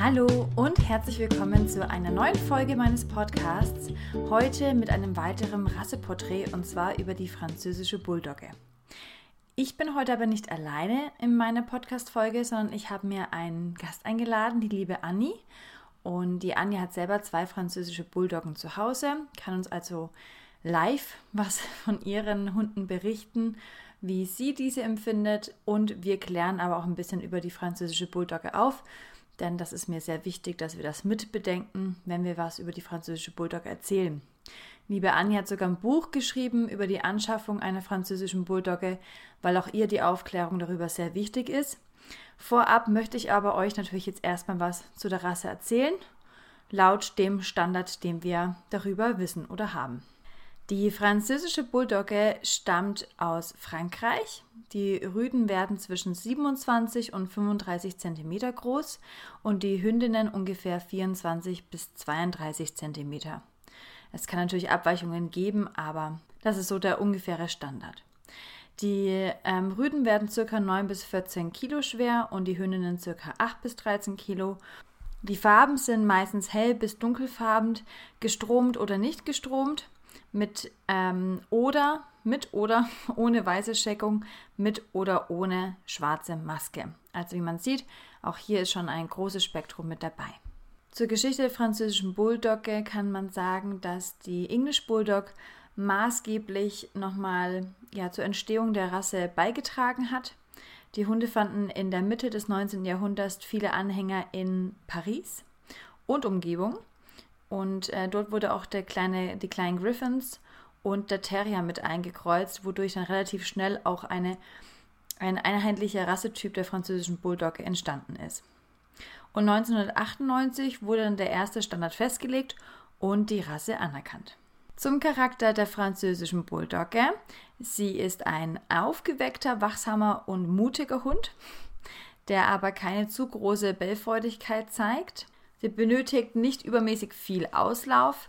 Hallo und herzlich willkommen zu einer neuen Folge meines Podcasts. Heute mit einem weiteren Rasseporträt und zwar über die französische Bulldogge. Ich bin heute aber nicht alleine in meiner Podcast-Folge, sondern ich habe mir einen Gast eingeladen, die liebe Annie. Und die Annie hat selber zwei französische Bulldoggen zu Hause, kann uns also live was von ihren Hunden berichten, wie sie diese empfindet. Und wir klären aber auch ein bisschen über die französische Bulldogge auf, denn das ist mir sehr wichtig, dass wir das mitbedenken, wenn wir was über die französische Bulldogge erzählen. Liebe Annie hat sogar ein Buch geschrieben über die Anschaffung einer französischen Bulldogge, weil auch ihr die Aufklärung darüber sehr wichtig ist. Vorab möchte ich aber euch natürlich jetzt erstmal was zu der Rasse erzählen, laut dem Standard, den wir darüber wissen oder haben. Die französische Bulldogge stammt aus Frankreich. Die Rüden werden zwischen 27 und 35 cm groß und die Hündinnen ungefähr 24 bis 32 cm. Es kann natürlich Abweichungen geben, aber das ist so der ungefähre Standard. Die ähm, Rüden werden ca. 9 bis 14 Kilo schwer und die Hündinnen ca. 8 bis 13 Kilo. Die Farben sind meistens hell bis dunkelfarben, gestromt oder nicht gestromt, mit ähm, oder mit oder ohne weiße Scheckung, mit oder ohne schwarze Maske. Also wie man sieht, auch hier ist schon ein großes Spektrum mit dabei. Zur Geschichte der französischen Bulldogge kann man sagen, dass die English Bulldog maßgeblich nochmal ja, zur Entstehung der Rasse beigetragen hat. Die Hunde fanden in der Mitte des 19. Jahrhunderts viele Anhänger in Paris und Umgebung. Und äh, dort wurde auch der kleine, die kleinen Griffins und der Terrier mit eingekreuzt, wodurch dann relativ schnell auch eine, ein einheitlicher Rassetyp der französischen Bulldogge entstanden ist. Und 1998 wurde dann der erste Standard festgelegt und die Rasse anerkannt. Zum Charakter der französischen Bulldogge. Sie ist ein aufgeweckter, wachsamer und mutiger Hund, der aber keine zu große Bellfreudigkeit zeigt. Sie benötigt nicht übermäßig viel Auslauf,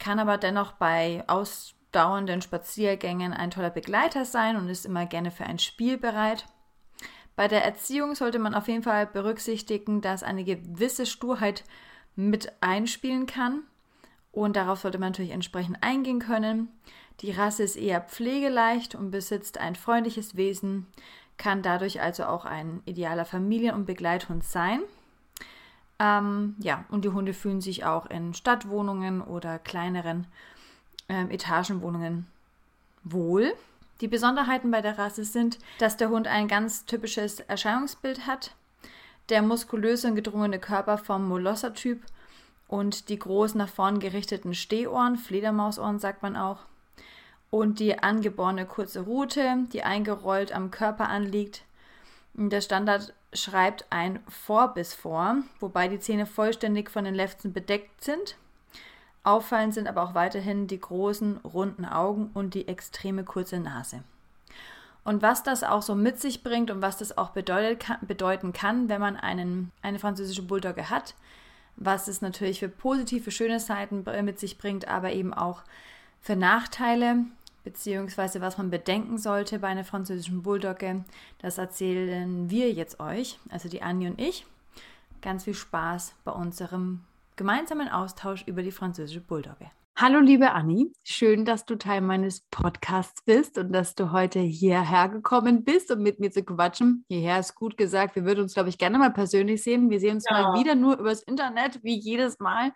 kann aber dennoch bei ausdauernden Spaziergängen ein toller Begleiter sein und ist immer gerne für ein Spiel bereit. Bei der Erziehung sollte man auf jeden Fall berücksichtigen, dass eine gewisse Sturheit mit einspielen kann. Und darauf sollte man natürlich entsprechend eingehen können. Die Rasse ist eher pflegeleicht und besitzt ein freundliches Wesen, kann dadurch also auch ein idealer Familien- und Begleithund sein. Ähm, ja, und die Hunde fühlen sich auch in Stadtwohnungen oder kleineren ähm, Etagenwohnungen wohl. Die Besonderheiten bei der Rasse sind, dass der Hund ein ganz typisches Erscheinungsbild hat, der muskulöse und gedrungene Körper vom Molosser-Typ und die groß nach vorn gerichteten Stehohren, Fledermausohren sagt man auch, und die angeborene kurze Rute, die eingerollt am Körper anliegt. Der Standard schreibt ein Vorbiss vor, wobei die Zähne vollständig von den Lefzen bedeckt sind. Auffallend sind aber auch weiterhin die großen, runden Augen und die extreme kurze Nase. Und was das auch so mit sich bringt und was das auch bedeutet, bedeuten kann, wenn man einen, eine französische Bulldogge hat, was es natürlich für positive, schöne Seiten mit sich bringt, aber eben auch für Nachteile, beziehungsweise was man bedenken sollte bei einer französischen Bulldogge, das erzählen wir jetzt euch, also die Annie und ich. Ganz viel Spaß bei unserem gemeinsamen Austausch über die französische Bulldogge. Hallo liebe Anni, schön, dass du Teil meines Podcasts bist und dass du heute hierher gekommen bist, um mit mir zu quatschen. Hierher ist gut gesagt, wir würden uns, glaube ich, gerne mal persönlich sehen. Wir sehen uns ja. mal wieder nur übers Internet, wie jedes Mal.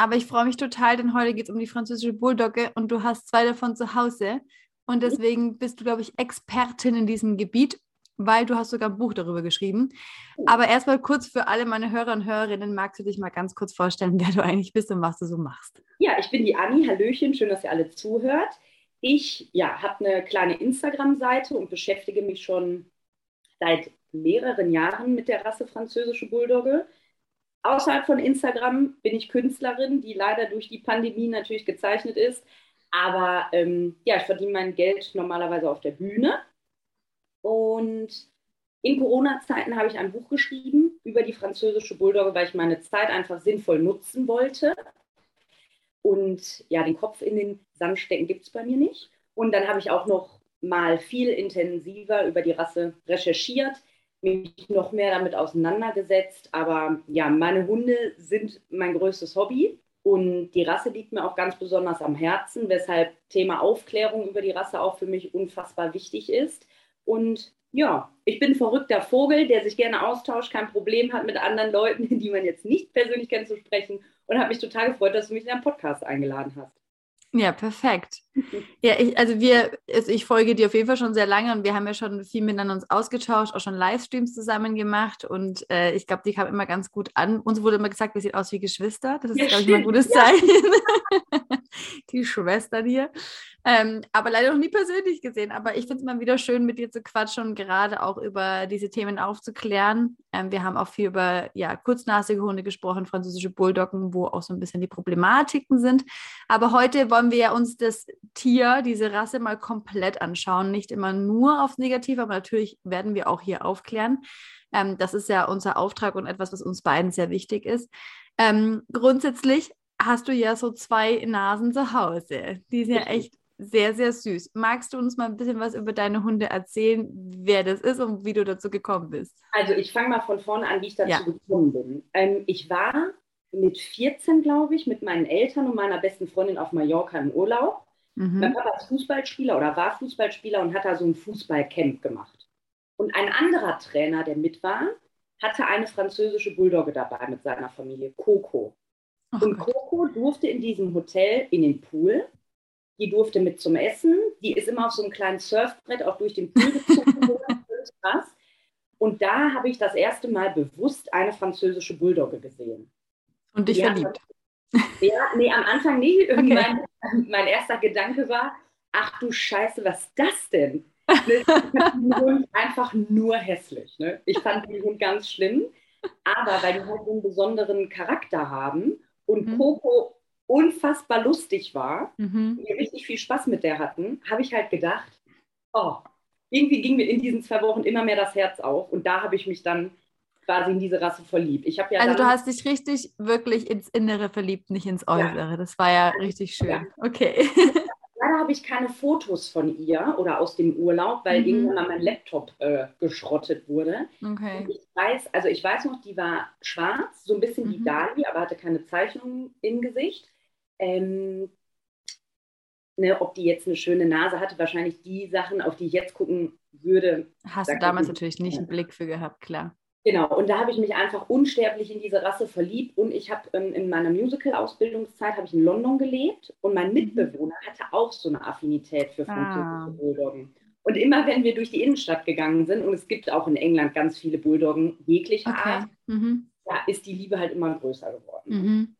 Aber ich freue mich total, denn heute geht es um die französische Bulldogge und du hast zwei davon zu Hause. Und deswegen bist du, glaube ich, Expertin in diesem Gebiet weil du hast sogar ein Buch darüber geschrieben. Oh. Aber erstmal kurz für alle meine Hörer und Hörerinnen, magst du dich mal ganz kurz vorstellen, wer du eigentlich bist und was du so machst? Ja, ich bin die Anni, Hallöchen, schön, dass ihr alle zuhört. Ich ja, habe eine kleine Instagram-Seite und beschäftige mich schon seit mehreren Jahren mit der Rasse französische Bulldogge. Außerhalb von Instagram bin ich Künstlerin, die leider durch die Pandemie natürlich gezeichnet ist. Aber ähm, ja, ich verdiene mein Geld normalerweise auf der Bühne und in Corona-Zeiten habe ich ein Buch geschrieben über die französische Bulldogge, weil ich meine Zeit einfach sinnvoll nutzen wollte. Und ja, den Kopf in den Sand stecken gibt es bei mir nicht. Und dann habe ich auch noch mal viel intensiver über die Rasse recherchiert, mich noch mehr damit auseinandergesetzt. Aber ja, meine Hunde sind mein größtes Hobby und die Rasse liegt mir auch ganz besonders am Herzen, weshalb Thema Aufklärung über die Rasse auch für mich unfassbar wichtig ist. Und ja, ich bin ein verrückter Vogel, der sich gerne austauscht, kein Problem hat, mit anderen Leuten, die man jetzt nicht persönlich kennt, zu sprechen. Und habe mich total gefreut, dass du mich in deinen Podcast eingeladen hast. Ja, perfekt. Ja, ich, also wir, also ich folge dir auf jeden Fall schon sehr lange und wir haben ja schon viel miteinander uns ausgetauscht, auch schon Livestreams zusammen gemacht und äh, ich glaube, die kam immer ganz gut an. Uns wurde immer gesagt, wir sehen aus wie Geschwister. Das ist, ja, glaube ich, mal ein gutes ja. Zeichen. die Schwestern hier. Ähm, aber leider noch nie persönlich gesehen. Aber ich finde es immer wieder schön, mit dir zu quatschen und gerade auch über diese Themen aufzuklären. Ähm, wir haben auch viel über ja, kurznasige Hunde gesprochen, französische Bulldoggen, wo auch so ein bisschen die Problematiken sind. Aber heute wollen wir ja uns das Tier, diese Rasse mal komplett anschauen. Nicht immer nur aufs Negative, aber natürlich werden wir auch hier aufklären. Ähm, das ist ja unser Auftrag und etwas, was uns beiden sehr wichtig ist. Ähm, grundsätzlich hast du ja so zwei Nasen zu Hause. Die sind ja echt sehr, sehr süß. Magst du uns mal ein bisschen was über deine Hunde erzählen, wer das ist und wie du dazu gekommen bist? Also ich fange mal von vorne an, wie ich dazu ja. gekommen bin. Ähm, ich war mit 14, glaube ich, mit meinen Eltern und meiner besten Freundin auf Mallorca im Urlaub. Mhm. Mein Papa ist Fußballspieler oder war Fußballspieler und hat da so ein Fußballcamp gemacht. Und ein anderer Trainer, der mit war, hatte eine französische Bulldogge dabei mit seiner Familie, Coco. Oh und Gott. Coco durfte in diesem Hotel in den Pool die durfte mit zum Essen. Die ist immer auf so einem kleinen Surfbrett auch durch den Pool gezogen. krass. Und da habe ich das erste Mal bewusst eine französische Bulldogge gesehen. Und dich verliebt? Ja, nee, am Anfang nie. Okay. mein erster Gedanke war, ach du Scheiße, was ist das denn? Ich fand den Hund einfach nur hässlich. Ne? Ich fand den Hund ganz schlimm. Aber weil die halt so einen besonderen Charakter haben und mhm. Coco unfassbar lustig war, mhm. wir richtig viel Spaß mit der hatten, habe ich halt gedacht, oh, irgendwie ging mir in diesen zwei Wochen immer mehr das Herz auf und da habe ich mich dann quasi in diese Rasse verliebt. Ich ja also du hast dich richtig wirklich ins Innere verliebt, nicht ins Äußere. Ja. Das war ja richtig schön. Ja. Okay. Leider habe ich keine Fotos von ihr oder aus dem Urlaub, weil mhm. irgendwann mal mein Laptop äh, geschrottet wurde. Okay. ich weiß, also ich weiß noch, die war schwarz, so ein bisschen mhm. wie Dali, aber hatte keine Zeichnung im Gesicht. Ähm, ne, ob die jetzt eine schöne Nase hatte, wahrscheinlich die Sachen, auf die ich jetzt gucken würde. Hast du damals natürlich nicht einen Blick für gehabt, klar. Genau, und da habe ich mich einfach unsterblich in diese Rasse verliebt und ich habe ähm, in meiner Musical-Ausbildungszeit habe ich in London gelebt und mein mhm. Mitbewohner hatte auch so eine Affinität für französische ah. Bulldoggen. Und immer wenn wir durch die Innenstadt gegangen sind, und es gibt auch in England ganz viele Bulldoggen jeglicher okay. Art, mhm. da ist die Liebe halt immer größer geworden. Mhm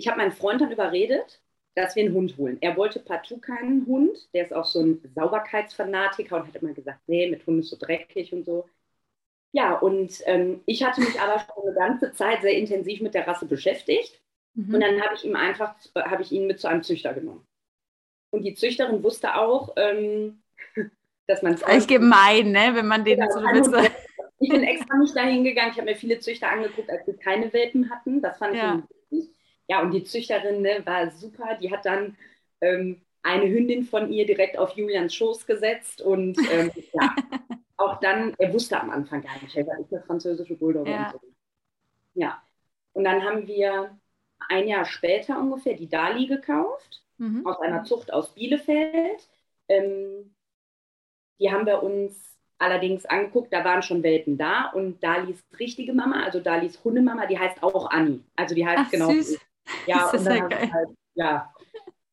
ich habe meinen Freund dann überredet, dass wir einen Hund holen. Er wollte partout keinen Hund. Der ist auch so ein Sauberkeitsfanatiker und hat immer gesagt, nee, mit Hund ist so dreckig und so. Ja, und ähm, ich hatte mich aber schon eine ganze Zeit sehr intensiv mit der Rasse beschäftigt. Mhm. Und dann habe ich ihm einfach, habe ich ihn mit zu einem Züchter genommen. Und die Züchterin wusste auch, ähm, dass man es. Eigentlich gemein, ne? wenn man den ja, so mit Ich bin extra nicht dahin gegangen. Ich habe mir viele Züchter angeguckt, als sie keine Welpen hatten. Das fand ja. ich wichtig. Ja, und die Züchterin ne, war super. Die hat dann ähm, eine Hündin von ihr direkt auf Julians Schoß gesetzt und ähm, ja, auch dann, er wusste am Anfang gar nicht, er war nicht eine französische Bulldogge ja. und so. Ja, und dann haben wir ein Jahr später ungefähr die Dali gekauft, mhm. aus einer Zucht aus Bielefeld. Ähm, die haben wir uns allerdings angeguckt, da waren schon Welpen da und Dalis richtige Mama, also Dalis Hundemama, die heißt auch Anni. Also die heißt Ach, genau. Süß. Ja, das ist ja geil. Halt, ja.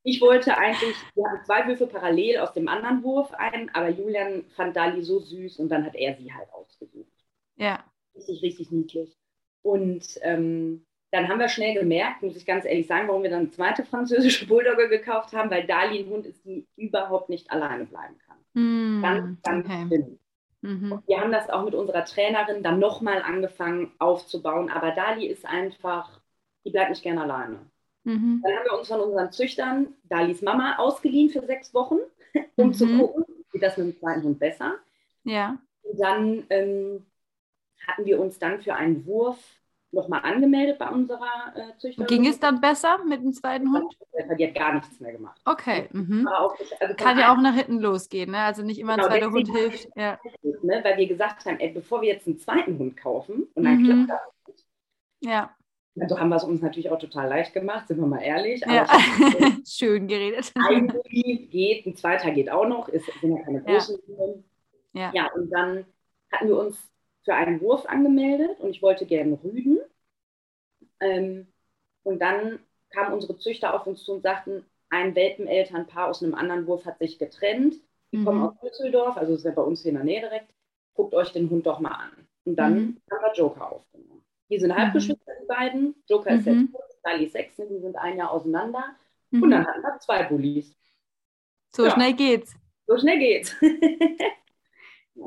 Ich wollte eigentlich, wir hatten zwei Würfe parallel aus dem anderen Wurf ein, aber Julian fand Dali so süß und dann hat er sie halt ausgesucht. Ja. Richtig, richtig niedlich. Und ähm, dann haben wir schnell gemerkt, muss ich ganz ehrlich sagen, warum wir dann eine zweite französische Bulldogge gekauft haben, weil Dali ein Hund ist, die überhaupt nicht alleine bleiben kann. Mm, ganz, ganz okay. Mhm. wir haben das auch mit unserer Trainerin dann nochmal angefangen aufzubauen. Aber Dali ist einfach die bleibt nicht gerne alleine. Mhm. Dann haben wir uns von unseren Züchtern Dalis Mama ausgeliehen für sechs Wochen, um mhm. zu gucken, geht das mit dem zweiten Hund besser. Ja. Und dann ähm, hatten wir uns dann für einen Wurf nochmal angemeldet bei unserer äh, Züchterin. Ging es dann besser mit dem zweiten Hund? Die hat gar nichts mehr gemacht. Okay. Mhm. Auch, also Kann ja auch nach hinten losgehen, ne? Also nicht immer genau, ein zweiter Hund hilft. Ja. Ne? Weil wir gesagt haben, ey, bevor wir jetzt einen zweiten Hund kaufen und dann mhm. klappt das nicht. Ja. Also haben wir es uns natürlich auch total leicht gemacht, sind wir mal ehrlich. Ja. Schön geredet. Ein Bulli geht, ein zweiter geht auch noch, ist, sind ja keine großen ja. ja. ja, und dann hatten wir uns für einen Wurf angemeldet und ich wollte gerne rüden. Ähm, und dann kamen unsere Züchter auf uns zu und sagten, ein Welpenelternpaar aus einem anderen Wurf hat sich getrennt. Die mhm. kommen aus Düsseldorf, also ist ja bei uns hier in der Nähe direkt. Guckt euch den Hund doch mal an. Und dann mhm. haben wir Joker aufgenommen. Die sind Halbgeschwister, mhm. die beiden. Joker ist mhm. jetzt Sally sechs, die sind ein Jahr auseinander. Und mhm. dann hatten wir zwei Bullies. So ja. schnell geht's. So schnell geht's.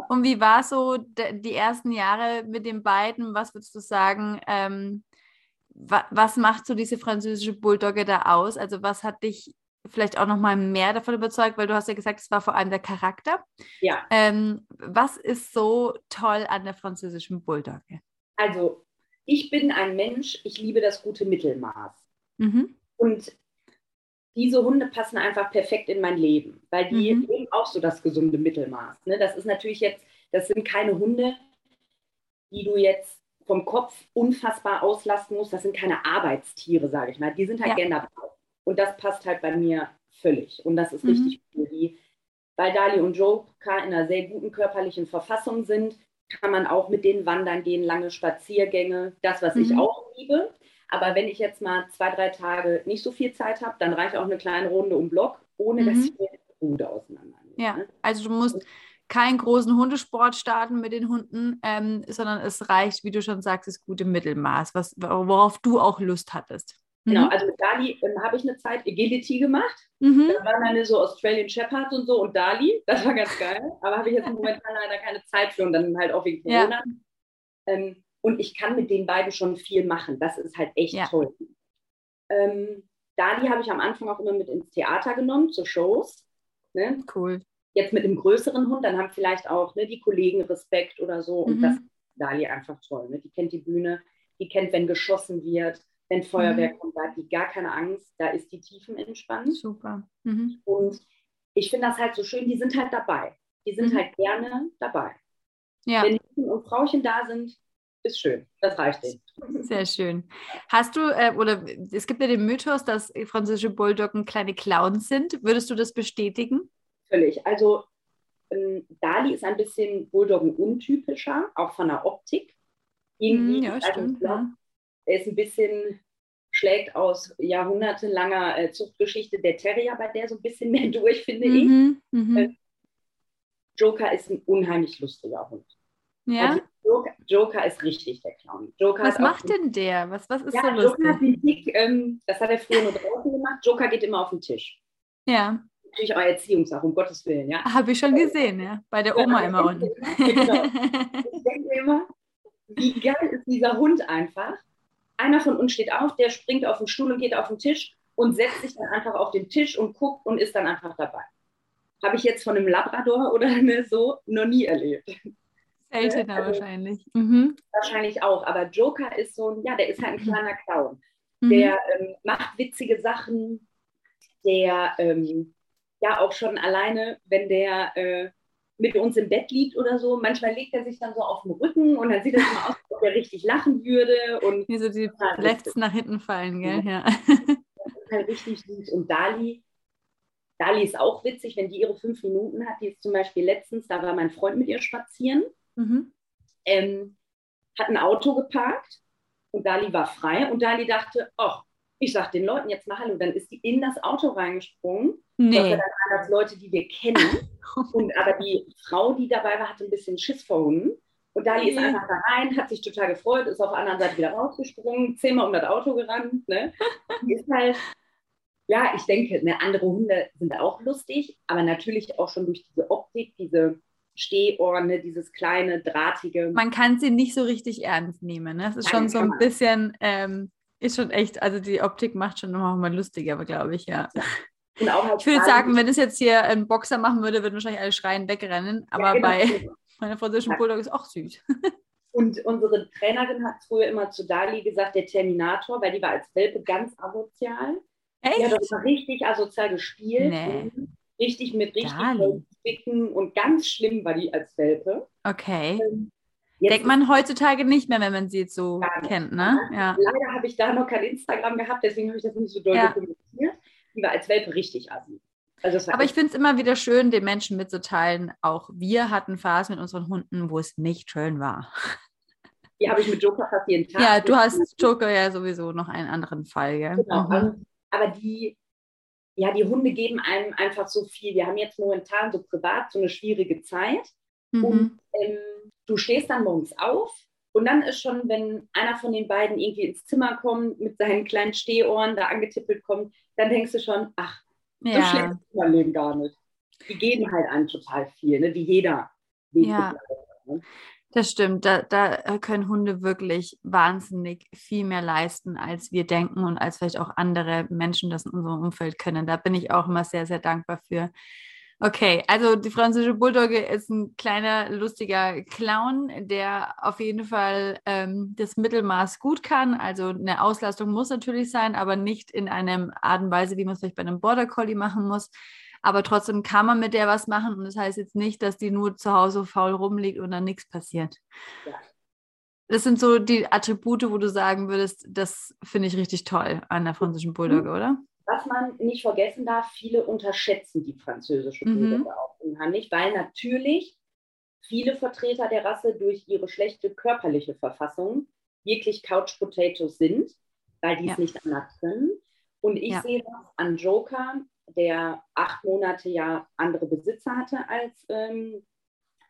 Und wie war so die ersten Jahre mit den beiden? Was würdest du sagen? Ähm, wa was macht so diese französische Bulldogge da aus? Also was hat dich vielleicht auch noch mal mehr davon überzeugt, weil du hast ja gesagt, es war vor allem der Charakter. Ja. Ähm, was ist so toll an der französischen Bulldogge? Also ich bin ein Mensch, ich liebe das gute Mittelmaß. Mhm. Und diese Hunde passen einfach perfekt in mein Leben, weil die mhm. eben auch so das gesunde Mittelmaß. Ne? Das ist natürlich jetzt, das sind keine Hunde, die du jetzt vom Kopf unfassbar auslasten musst. Das sind keine Arbeitstiere, sage ich mal. Die sind halt ja. gerne dabei. Und das passt halt bei mir völlig. Und das ist mhm. richtig cool. Weil Dali und Joker in einer sehr guten körperlichen Verfassung sind, kann man auch mit denen wandern gehen, lange Spaziergänge. Das, was mhm. ich auch liebe. Aber wenn ich jetzt mal zwei, drei Tage nicht so viel Zeit habe, dann reicht auch eine kleine Runde um Block, ohne mhm. dass ich mir die Rude auseinandernehme. Ja, ne? also du musst keinen großen Hundesport starten mit den Hunden, ähm, sondern es reicht, wie du schon sagst, das gute Mittelmaß, was, worauf du auch Lust hattest. Mhm. Genau, also mit Dali ähm, habe ich eine Zeit Agility gemacht. Mhm. Da waren dann so Australian Shepherds und so und Dali, das war ganz geil. Aber habe ich jetzt momentan leider keine Zeit für und dann halt auch wegen Corona. Ja. Ähm, und ich kann mit den beiden schon viel machen. Das ist halt echt ja. toll. Ähm, Dali habe ich am Anfang auch immer mit ins Theater genommen, zu Shows. Ne? Cool. Jetzt mit einem größeren Hund, dann haben vielleicht auch ne, die Kollegen Respekt oder so. Und mhm. das ist Dali einfach toll. Ne? Die kennt die Bühne, die kennt, wenn geschossen wird, wenn Feuerwerk mhm. kommt, da hat die gar keine Angst, da ist die Tiefen entspannt. Super. Mhm. Und ich finde das halt so schön, die sind halt dabei. Die sind mhm. halt gerne dabei. Ja. Wenn Mädchen und Frauchen da sind, ist schön. Das reicht denen. Sehr schön. Hast du, äh, oder es gibt ja den Mythos, dass französische Bulldoggen kleine Clowns sind. Würdest du das bestätigen? Völlig. Also ähm, Dali ist ein bisschen Bulldoggen untypischer, auch von der Optik. Irgendwie, mm, ja, stimmt. Ja. Er ist ein bisschen, schlägt aus jahrhundertelanger äh, Zuchtgeschichte der Terrier bei der so ein bisschen mehr durch, finde mhm, ich. Mhm. Äh, Joker ist ein unheimlich lustiger Hund. Ja. Also Joker, Joker, ist richtig der Clown. Joker was macht denn der? Was, was ist ja, so lustig? Joker hat Tick, ähm, das hat er früher nur draußen gemacht. Joker geht immer auf den Tisch. Ja. Natürlich auch Erziehungssache, um Gottes Willen, ja. Habe ich schon gesehen, ja. Bei der Oma immer unten. Genau. Ich denke immer, wie geil ist dieser Hund einfach. Einer von uns steht auf, der springt auf den Stuhl und geht auf den Tisch und setzt sich dann einfach auf den Tisch und guckt und ist dann einfach dabei. Habe ich jetzt von einem Labrador oder so noch nie erlebt. Seltener also, wahrscheinlich. Mhm. Wahrscheinlich auch, aber Joker ist so ein, ja, der ist halt ein mhm. kleiner Clown. Mhm. Der ähm, macht witzige Sachen, der ähm, ja auch schon alleine, wenn der äh, mit uns im Bett liegt oder so, manchmal legt er sich dann so auf den Rücken und dann sieht es immer aus, als ob er richtig lachen würde. Und Wie so die Lefts nach hinten fallen, gell? Ja. Das ist halt richtig süß. Und Dali, Dali ist auch witzig, wenn die ihre fünf Minuten hat. Die ist zum Beispiel letztens, da war mein Freund mit ihr spazieren Mhm. Ähm, hat ein Auto geparkt und Dali war frei und Dali dachte, ach, ich sag den Leuten jetzt mal Hallo. Dann ist die in das Auto reingesprungen. Nee. dann waren das Leute, die wir kennen. und aber die Frau, die dabei war, hatte ein bisschen Schiss vor Hunden. Und Dali ist einfach da rein, hat sich total gefreut, ist auf der anderen Seite wieder rausgesprungen, zehnmal um das Auto gerannt. Ne? Die ist halt, ja, ich denke, ne, andere Hunde sind auch lustig, aber natürlich auch schon durch diese Optik, diese Stehohrne, dieses kleine, drahtige. Man kann sie nicht so richtig ernst nehmen. Ne? Es ist Nein, schon so ein bisschen, ähm, ist schon echt, also die Optik macht schon noch mal lustiger, glaube ich, ja. ja. Halt ich würde sagen, wenn es jetzt hier ein Boxer machen würde, würden wahrscheinlich alle schreien, wegrennen. Aber ja, genau. bei meiner französischen Bulldog ist auch süß. Und unsere Trainerin hat früher immer zu Dali gesagt, der Terminator, weil die war als Welpe ganz asozial. Echt? Die hat auch richtig asozial gespielt. Nee. Richtig mit richtig dicken und ganz schlimm war die als Welpe. Okay. Ähm, Denkt man heutzutage nicht mehr, wenn man sie jetzt so kennt, ne? Ja. Leider habe ich da noch kein Instagram gehabt, deswegen habe ich das nicht so doll ja. dokumentiert. Die war als Welpe richtig assi. Also Aber ich finde es immer wieder schön, den Menschen mitzuteilen, auch wir hatten Phasen mit unseren Hunden, wo es nicht schön war. Die habe ich mit Joker fast jeden Tag. Ja, du hast Joker ja sowieso noch einen anderen Fall, gell? Genau. Mhm. Aber die, ja, die Hunde geben einem einfach so viel. Wir haben jetzt momentan so privat so eine schwierige Zeit. Mhm. Und ähm, du stehst dann morgens auf und dann ist schon, wenn einer von den beiden irgendwie ins Zimmer kommt, mit seinen kleinen Stehohren da angetippelt kommt, dann denkst du schon, ach, so ja. schlecht ist mein Leben gar nicht. Die geben halt an total viel, ne? wie jeder. Ja. Ne? Das stimmt, da, da können Hunde wirklich wahnsinnig viel mehr leisten, als wir denken und als vielleicht auch andere Menschen das in unserem Umfeld können. Da bin ich auch immer sehr, sehr dankbar für. Okay, also die französische Bulldogge ist ein kleiner, lustiger Clown, der auf jeden Fall ähm, das Mittelmaß gut kann. Also eine Auslastung muss natürlich sein, aber nicht in einer Art und Weise, wie man es vielleicht bei einem Border Collie machen muss. Aber trotzdem kann man mit der was machen und das heißt jetzt nicht, dass die nur zu Hause faul rumliegt und dann nichts passiert. Ja. Das sind so die Attribute, wo du sagen würdest, das finde ich richtig toll an der französischen Bulldogge, mhm. oder? Was man nicht vergessen darf, viele unterschätzen die französische Bulldogge mhm. auch unheimlich, weil natürlich viele Vertreter der Rasse durch ihre schlechte körperliche Verfassung wirklich Couch Potatoes sind, weil die es ja. nicht anders können. Und ich ja. sehe das an Joker, der acht Monate ja andere Besitzer hatte als, ähm,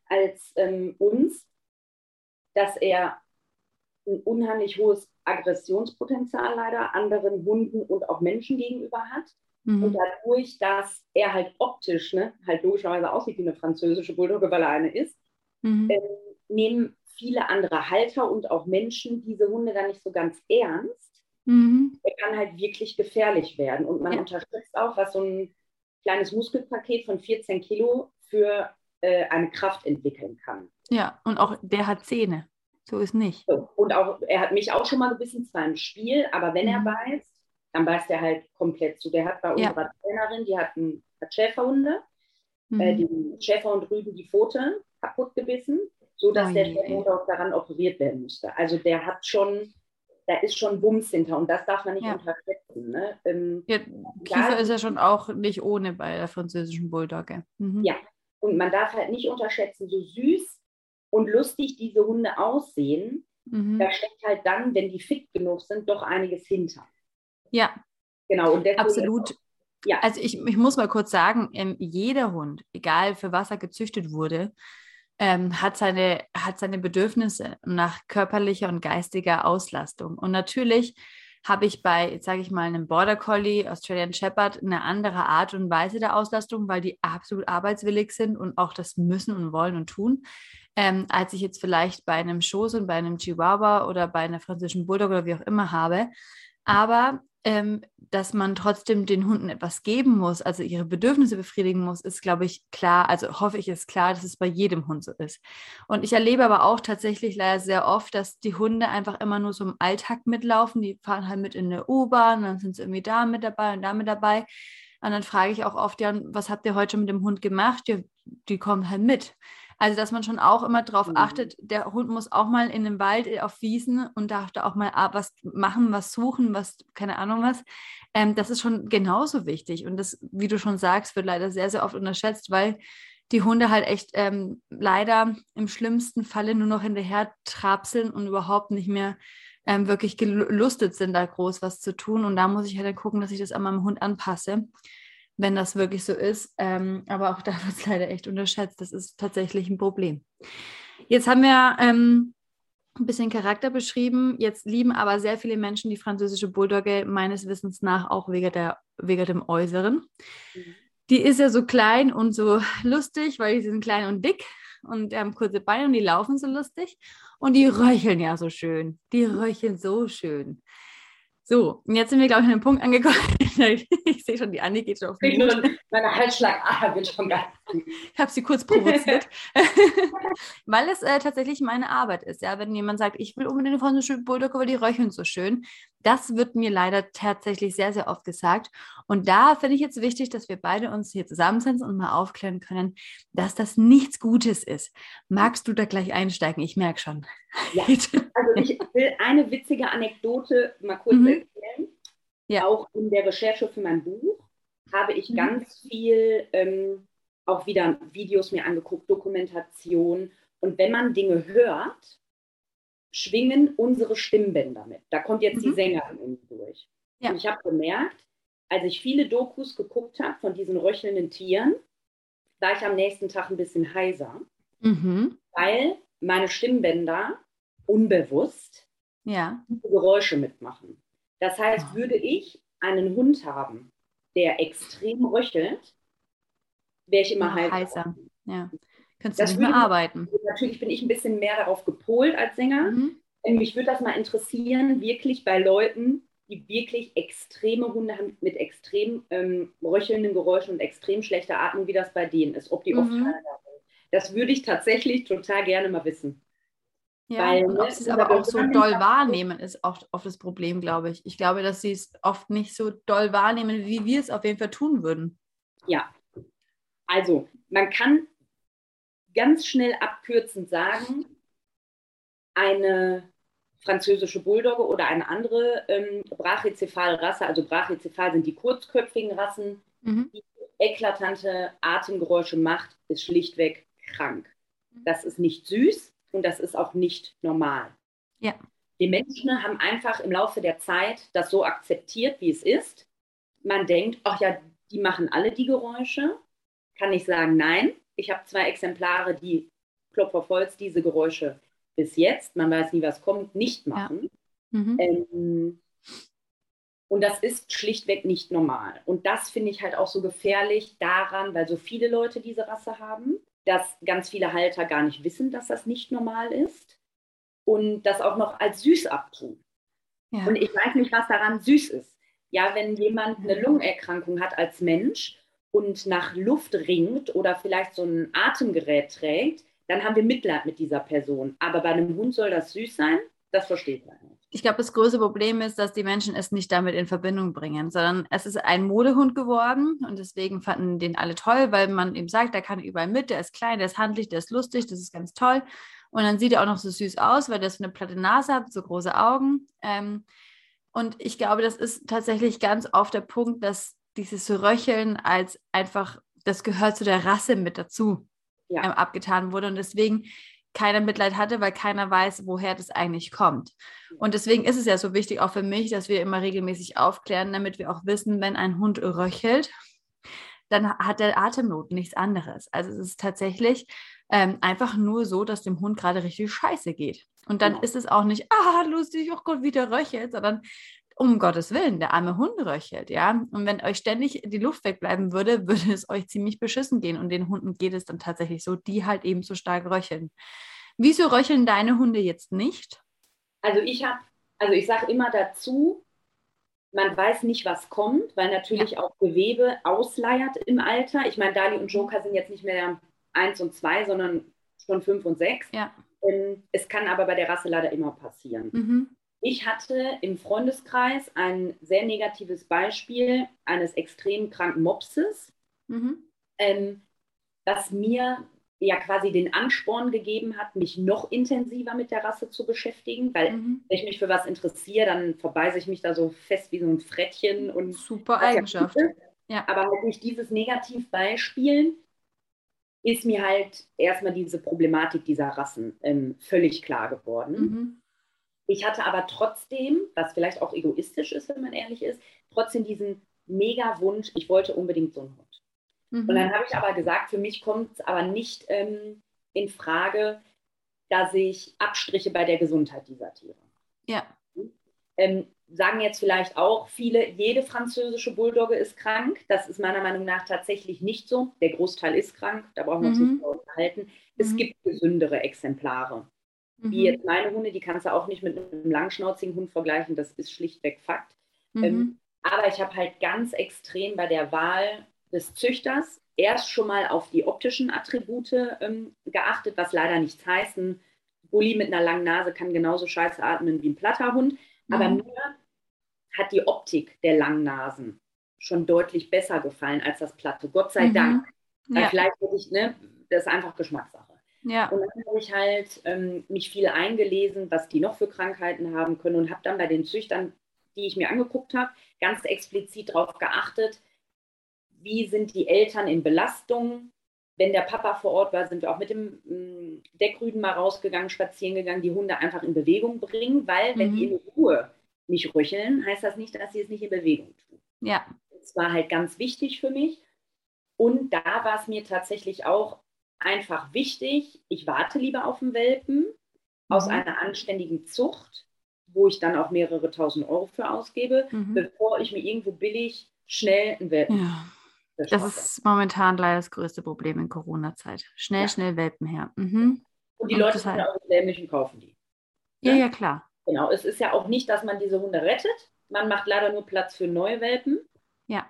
als ähm, uns, dass er ein unheimlich hohes Aggressionspotenzial leider anderen Hunden und auch Menschen gegenüber hat. Mhm. Und dadurch, dass er halt optisch ne, halt logischerweise aussieht wie eine französische Bulldogge, weil er eine ist, mhm. äh, nehmen viele andere Halter und auch Menschen diese Hunde dann nicht so ganz ernst. Mhm. Er kann halt wirklich gefährlich werden. Und man ja. unterschätzt auch, was so ein kleines Muskelpaket von 14 Kilo für äh, eine Kraft entwickeln kann. Ja, und auch der hat Zähne. So ist nicht. So. Und auch, er hat mich auch schon mal gebissen, zwar im Spiel, aber wenn er mhm. beißt, dann beißt er halt komplett zu. Der hat bei unserer ja. Trainerin, die hat, einen, hat Schäferhunde, mhm. äh, die Schäferhund drüben die Pfote kaputt gebissen, sodass oh, der Schäferhund auch daran operiert werden musste. Also der hat schon, da ist schon Bums hinter und das darf man nicht ja. unterschätzen. Ne? Ähm, ja, Kiefer ist ja schon auch nicht ohne bei der französischen Bulldogge. Mhm. Ja, und man darf halt nicht unterschätzen, so süß und lustig diese Hunde aussehen, mhm. da steckt halt dann, wenn die fit genug sind, doch einiges hinter. Ja. Genau. Und Absolut. Ja. Also ich, ich muss mal kurz sagen, ähm, jeder Hund, egal für was er gezüchtet wurde, ähm, hat, seine, hat seine Bedürfnisse nach körperlicher und geistiger Auslastung. Und natürlich habe ich bei, sage ich mal, einem Border Collie, Australian Shepherd, eine andere Art und Weise der Auslastung, weil die absolut arbeitswillig sind und auch das müssen und wollen und tun ähm, als ich jetzt vielleicht bei einem Schoß und bei einem Chihuahua oder bei einer französischen Bulldog oder wie auch immer habe. Aber ähm, dass man trotzdem den Hunden etwas geben muss, also ihre Bedürfnisse befriedigen muss, ist, glaube ich, klar. Also hoffe ich, ist klar, dass es bei jedem Hund so ist. Und ich erlebe aber auch tatsächlich leider sehr oft, dass die Hunde einfach immer nur so im Alltag mitlaufen. Die fahren halt mit in der U-Bahn, dann sind sie irgendwie da mit dabei und da mit dabei. Und dann frage ich auch oft, ja, was habt ihr heute mit dem Hund gemacht? Ja, die kommen halt mit. Also, dass man schon auch immer darauf mhm. achtet, der Hund muss auch mal in den Wald äh, auf Wiesen und darf da auch mal was machen, was suchen, was, keine Ahnung was. Ähm, das ist schon genauso wichtig. Und das, wie du schon sagst, wird leider sehr, sehr oft unterschätzt, weil die Hunde halt echt ähm, leider im schlimmsten Falle nur noch hinterher trapseln und überhaupt nicht mehr ähm, wirklich gelustet sind, da groß was zu tun. Und da muss ich halt dann gucken, dass ich das an meinem Hund anpasse wenn das wirklich so ist. Ähm, aber auch da wird es leider echt unterschätzt. Das ist tatsächlich ein Problem. Jetzt haben wir ähm, ein bisschen Charakter beschrieben. Jetzt lieben aber sehr viele Menschen die französische Bulldogge meines Wissens nach auch wegen, der, wegen dem Äußeren. Die ist ja so klein und so lustig, weil sie sind klein und dick und haben kurze Beine und die laufen so lustig. Und die röcheln ja so schön. Die röcheln so schön. So, und jetzt sind wir, glaube ich, an einem Punkt angekommen, ich sehe schon, die Anni geht schon auf Mut. Meine Halsschlagader wird schon ganz Ich habe sie kurz provoziert. weil es äh, tatsächlich meine Arbeit ist. Ja, wenn jemand sagt, ich will unbedingt eine französische Bulldogge, weil die röcheln so schön. Das wird mir leider tatsächlich sehr, sehr oft gesagt. Und da finde ich jetzt wichtig, dass wir beide uns hier zusammensetzen und mal aufklären können, dass das nichts Gutes ist. Magst du da gleich einsteigen? Ich merke schon. Ja, also ich will eine witzige Anekdote mal kurz mhm. erzählen. Ja. Auch in der Recherche für mein Buch habe ich mhm. ganz viel ähm, auch wieder Videos mir angeguckt, Dokumentation. Und wenn man Dinge hört, schwingen unsere Stimmbänder mit. Da kommt jetzt mhm. die Sängerin in durch. Ja. Und ich habe gemerkt, als ich viele Dokus geguckt habe von diesen röchelnden Tieren, war ich am nächsten Tag ein bisschen heiser, mhm. weil meine Stimmbänder unbewusst ja. Geräusche mitmachen. Das heißt, oh. würde ich einen Hund haben, der extrem röchelt, wäre ich immer heiser. heiser. Ja. Könntest du das nicht mehr arbeiten. Natürlich bin ich ein bisschen mehr darauf gepolt als Sänger. Mhm. Mich würde das mal interessieren, wirklich bei Leuten, die wirklich extreme Hunde haben mit extrem ähm, röchelnden Geräuschen und extrem schlechter Atmung, wie das bei denen ist, ob die mhm. oft sind. Das würde ich tatsächlich total gerne mal wissen. Ja, Weil, und ne, ob sie es aber auch so doll wahrnehmen, ist oft, oft das Problem, glaube ich. Ich glaube, dass sie es oft nicht so doll wahrnehmen, wie wir es auf jeden Fall tun würden. Ja, also man kann ganz schnell abkürzend sagen, eine französische Bulldogge oder eine andere ähm, Brachycephal-Rasse, also Brachycephal sind die kurzköpfigen Rassen, mhm. die eklatante Atemgeräusche macht, ist schlichtweg krank. Das ist nicht süß und das ist auch nicht normal. Ja. Die Menschen haben einfach im Laufe der Zeit das so akzeptiert, wie es ist. Man denkt, ach ja, die machen alle die Geräusche. Kann ich sagen, nein. Ich habe zwei Exemplare, die Klopf auf Holz diese Geräusche bis jetzt, man weiß nie, was kommt, nicht machen. Ja. Mhm. Ähm, und das ist schlichtweg nicht normal. Und das finde ich halt auch so gefährlich daran, weil so viele Leute diese Rasse haben, dass ganz viele Halter gar nicht wissen, dass das nicht normal ist und das auch noch als süß abtun. Ja. Und ich weiß nicht, was daran süß ist. Ja, wenn jemand eine Lungenerkrankung hat als Mensch und nach Luft ringt oder vielleicht so ein Atemgerät trägt, dann haben wir Mitleid mit dieser Person. Aber bei einem Hund soll das süß sein? Das versteht man nicht. Ich glaube, das größte Problem ist, dass die Menschen es nicht damit in Verbindung bringen, sondern es ist ein Modehund geworden und deswegen fanden den alle toll, weil man ihm sagt, der kann überall mit, der ist klein, der ist handlich, der ist lustig, das ist ganz toll. Und dann sieht er auch noch so süß aus, weil der so eine platte Nase hat, so große Augen. Ähm, und ich glaube, das ist tatsächlich ganz oft der Punkt, dass dieses Röcheln als einfach, das gehört zu der Rasse mit dazu ja. ähm, abgetan wurde und deswegen keiner Mitleid hatte, weil keiner weiß, woher das eigentlich kommt. Und deswegen ist es ja so wichtig, auch für mich, dass wir immer regelmäßig aufklären, damit wir auch wissen, wenn ein Hund röchelt, dann hat der Atemnot nichts anderes. Also es ist tatsächlich ähm, einfach nur so, dass dem Hund gerade richtig scheiße geht. Und dann ja. ist es auch nicht, ah, lustig, oh Gott, wie der röchelt, sondern um Gottes Willen, der arme Hund röchelt, ja. Und wenn euch ständig die Luft wegbleiben würde, würde es euch ziemlich beschissen gehen. Und den Hunden geht es dann tatsächlich so, die halt eben so stark röcheln. Wieso röcheln deine Hunde jetzt nicht? Also ich habe, also ich sage immer dazu, man weiß nicht, was kommt, weil natürlich ja. auch Gewebe ausleiert im Alter. Ich meine, Dali und Joker sind jetzt nicht mehr eins und zwei, sondern schon fünf und sechs. Ja. Ähm, es kann aber bei der Rasse leider immer passieren. Mhm. Ich hatte im Freundeskreis ein sehr negatives Beispiel eines extrem kranken Mopses, mhm. ähm, das mir ja quasi den Ansporn gegeben hat, mich noch intensiver mit der Rasse zu beschäftigen, weil mhm. wenn ich mich für was interessiere, dann verbeiße ich mich da so fest wie so ein Frettchen und super Eigenschaft. Ja. Aber halt durch dieses Negativbeispiel ist mir halt erstmal diese Problematik dieser Rassen ähm, völlig klar geworden. Mhm. Ich hatte aber trotzdem, was vielleicht auch egoistisch ist, wenn man ehrlich ist, trotzdem diesen mega Wunsch, ich wollte unbedingt so einen Hund. Mhm. Und dann habe ich aber gesagt, für mich kommt es aber nicht ähm, in Frage, dass ich Abstriche bei der Gesundheit dieser Tiere. Ja. Ähm, sagen jetzt vielleicht auch viele, jede französische Bulldogge ist krank. Das ist meiner Meinung nach tatsächlich nicht so. Der Großteil ist krank, da brauchen wir uns mhm. nicht unterhalten. Es mhm. gibt gesündere Exemplare. Mhm. Wie jetzt meine Hunde, die kannst du auch nicht mit einem langschnauzigen Hund vergleichen, das ist schlichtweg Fakt. Mhm. Ähm, Aber ich habe halt ganz extrem bei der Wahl des Züchters erst schon mal auf die optischen Attribute ähm, geachtet, was leider nichts heißt. Ein Bulli mit einer langen Nase kann genauso scheiße atmen wie ein platter Hund. Mhm. Aber mir hat die Optik der langen Nasen schon deutlich besser gefallen als das platte. Gott sei mhm. Dank. Weil ja. vielleicht hätte ich, ne, das ist einfach Geschmackssache. Ja. Und dann habe ich halt ähm, mich viel eingelesen, was die noch für Krankheiten haben können und habe dann bei den Züchtern, die ich mir angeguckt habe, ganz explizit darauf geachtet, wie sind die Eltern in Belastung. Wenn der Papa vor Ort war, sind wir auch mit dem mm, Deckrüden mal rausgegangen, spazieren gegangen, die Hunde einfach in Bewegung bringen, weil wenn mhm. die in Ruhe nicht rücheln, heißt das nicht, dass sie es nicht in Bewegung tun. Ja. Das war halt ganz wichtig für mich. Und da war es mir tatsächlich auch einfach wichtig, ich warte lieber auf einen Welpen mhm. aus einer anständigen Zucht, wo ich dann auch mehrere tausend Euro für ausgebe, mhm. bevor ich mir irgendwo billig schnell einen Welpen. Ja. Das ist momentan leider das größte Problem in Corona-Zeit. Schnell, ja. schnell Welpen her. Mhm. Und die Und Leute sind auch dämlich und kaufen die. Ja, ja, klar. Genau, es ist ja auch nicht, dass man diese Hunde rettet. Man macht leider nur Platz für neue Welpen. Ja.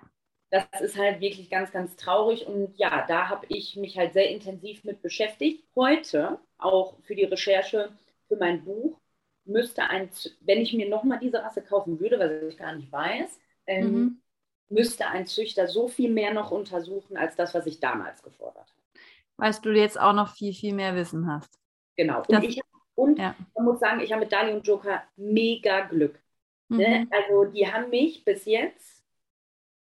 Das ist halt wirklich ganz, ganz traurig. Und ja, da habe ich mich halt sehr intensiv mit beschäftigt. Heute, auch für die Recherche für mein Buch, müsste ein, wenn ich mir nochmal diese Rasse kaufen würde, was ich gar nicht weiß, ähm, mhm. müsste ein Züchter so viel mehr noch untersuchen, als das, was ich damals gefordert habe. Weißt du jetzt auch noch viel, viel mehr Wissen hast. Genau. Und, ich, und ja. man muss sagen, ich habe mit Dali und Joker mega Glück. Ne? Mhm. Also die haben mich bis jetzt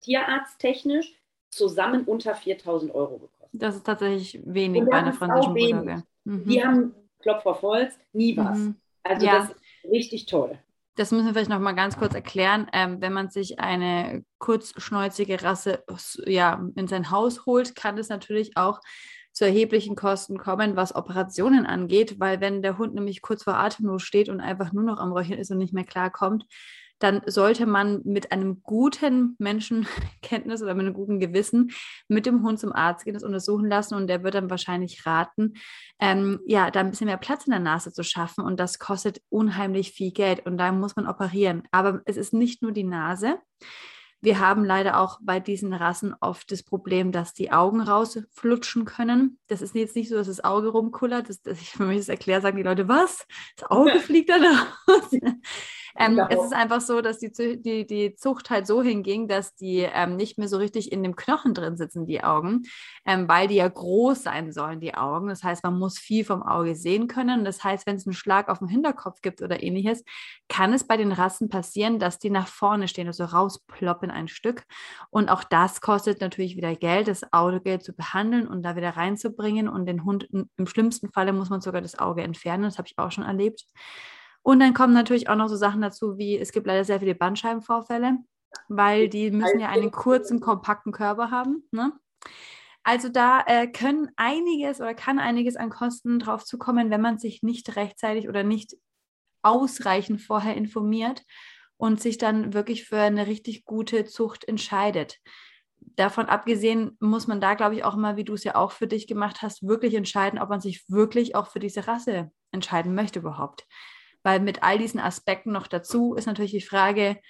tierarzttechnisch zusammen unter 4000 Euro gekostet. Das ist tatsächlich wenig bei einer französischen Bulldogge. Mhm. Die haben Klopf auf Holz, nie was. Mhm. Also ja. das ist richtig toll. Das müssen wir vielleicht noch mal ganz kurz erklären. Ähm, wenn man sich eine kurzschnäuzige Rasse ja, in sein Haus holt, kann es natürlich auch zu erheblichen Kosten kommen, was Operationen angeht, weil wenn der Hund nämlich kurz vor Atemlos steht und einfach nur noch am Röcheln ist und nicht mehr klarkommt, dann sollte man mit einem guten Menschenkenntnis oder mit einem guten Gewissen mit dem Hund zum Arzt gehen, das untersuchen lassen und der wird dann wahrscheinlich raten, ähm, ja, da ein bisschen mehr Platz in der Nase zu schaffen und das kostet unheimlich viel Geld und da muss man operieren. Aber es ist nicht nur die Nase. Wir haben leider auch bei diesen Rassen oft das Problem, dass die Augen rausflutschen können. Das ist jetzt nicht so, dass das Auge rumkullert. Das, das ich, wenn ich das erkläre, sagen die Leute, was? Das Auge fliegt da raus. Ähm, es ist einfach so, dass die, die, die Zucht halt so hinging, dass die ähm, nicht mehr so richtig in dem Knochen drin sitzen, die Augen, ähm, weil die ja groß sein sollen, die Augen. Das heißt, man muss viel vom Auge sehen können. Das heißt, wenn es einen Schlag auf den Hinterkopf gibt oder ähnliches, kann es bei den Rassen passieren, dass die nach vorne stehen, also rausploppen ein Stück. Und auch das kostet natürlich wieder Geld, das Auge zu behandeln und da wieder reinzubringen. Und den Hund, im schlimmsten Falle muss man sogar das Auge entfernen. Das habe ich auch schon erlebt. Und dann kommen natürlich auch noch so Sachen dazu, wie es gibt leider sehr viele Bandscheibenvorfälle, weil die müssen ja einen kurzen, kompakten Körper haben. Ne? Also da äh, können einiges oder kann einiges an Kosten drauf zukommen, wenn man sich nicht rechtzeitig oder nicht ausreichend vorher informiert und sich dann wirklich für eine richtig gute Zucht entscheidet. Davon abgesehen muss man da, glaube ich, auch mal, wie du es ja auch für dich gemacht hast, wirklich entscheiden, ob man sich wirklich auch für diese Rasse entscheiden möchte überhaupt. Weil mit all diesen Aspekten noch dazu ist natürlich die Frage,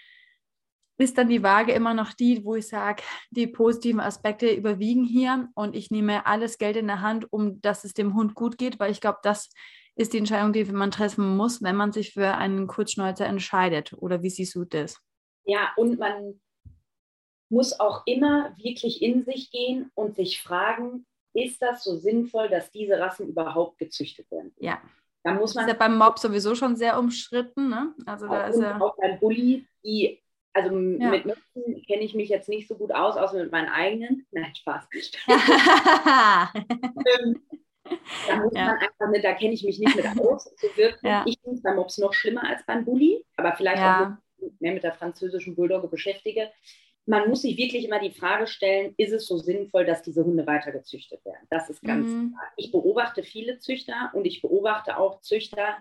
ist dann die Waage immer noch die, wo ich sage, die positiven Aspekte überwiegen hier und ich nehme alles Geld in der Hand, um dass es dem Hund gut geht, weil ich glaube, das ist die Entscheidung, die man treffen muss, wenn man sich für einen Kurzschnäuzer entscheidet. Oder wie siehst du das? Ja, und man muss auch immer wirklich in sich gehen und sich fragen, ist das so sinnvoll, dass diese Rassen überhaupt gezüchtet werden? Ja. Da muss man. Das ist ja beim Mob sowieso schon sehr umstritten, ne? Also da ist ja. Auch beim Bulli, die, also ja. mit Mützen kenne ich mich jetzt nicht so gut aus, außer mit meinen eigenen. Nein, Spaß. ähm, da muss ja. man einfach, ne, da kenne ich mich nicht mit aus. So ja. Ich finde es beim Mops noch schlimmer als beim Bulli, aber vielleicht auch mehr mit der französischen Bulldogge beschäftige man muss sich wirklich immer die Frage stellen, ist es so sinnvoll, dass diese Hunde weiter gezüchtet werden? Das ist ganz mhm. klar. Ich beobachte viele Züchter und ich beobachte auch Züchter,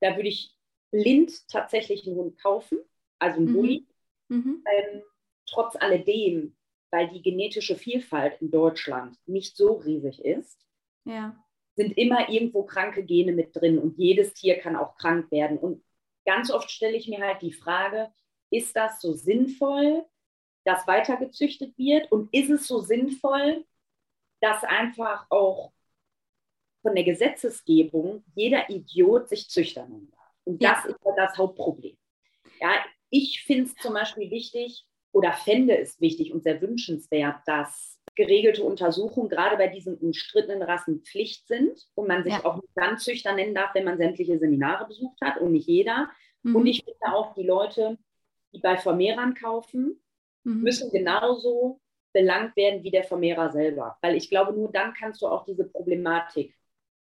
da würde ich blind tatsächlich einen Hund kaufen, also einen mhm. Bulli. Mhm. Ähm, trotz alledem, weil die genetische Vielfalt in Deutschland nicht so riesig ist, ja. sind immer irgendwo kranke Gene mit drin und jedes Tier kann auch krank werden. Und ganz oft stelle ich mir halt die Frage, ist das so sinnvoll, dass weitergezüchtet wird? Und ist es so sinnvoll, dass einfach auch von der Gesetzesgebung jeder Idiot sich Züchter nennen darf? Und das ja. ist das Hauptproblem. Ja, ich finde es zum Beispiel wichtig oder fände es wichtig und sehr wünschenswert, dass geregelte Untersuchungen gerade bei diesen umstrittenen Rassen Pflicht sind und man sich ja. auch nicht dann Züchter nennen darf, wenn man sämtliche Seminare besucht hat und nicht jeder. Mhm. Und ich finde auch die Leute, die bei Vermehrern kaufen, mhm. müssen genauso belangt werden wie der Vermehrer selber. Weil ich glaube, nur dann kannst du auch diese Problematik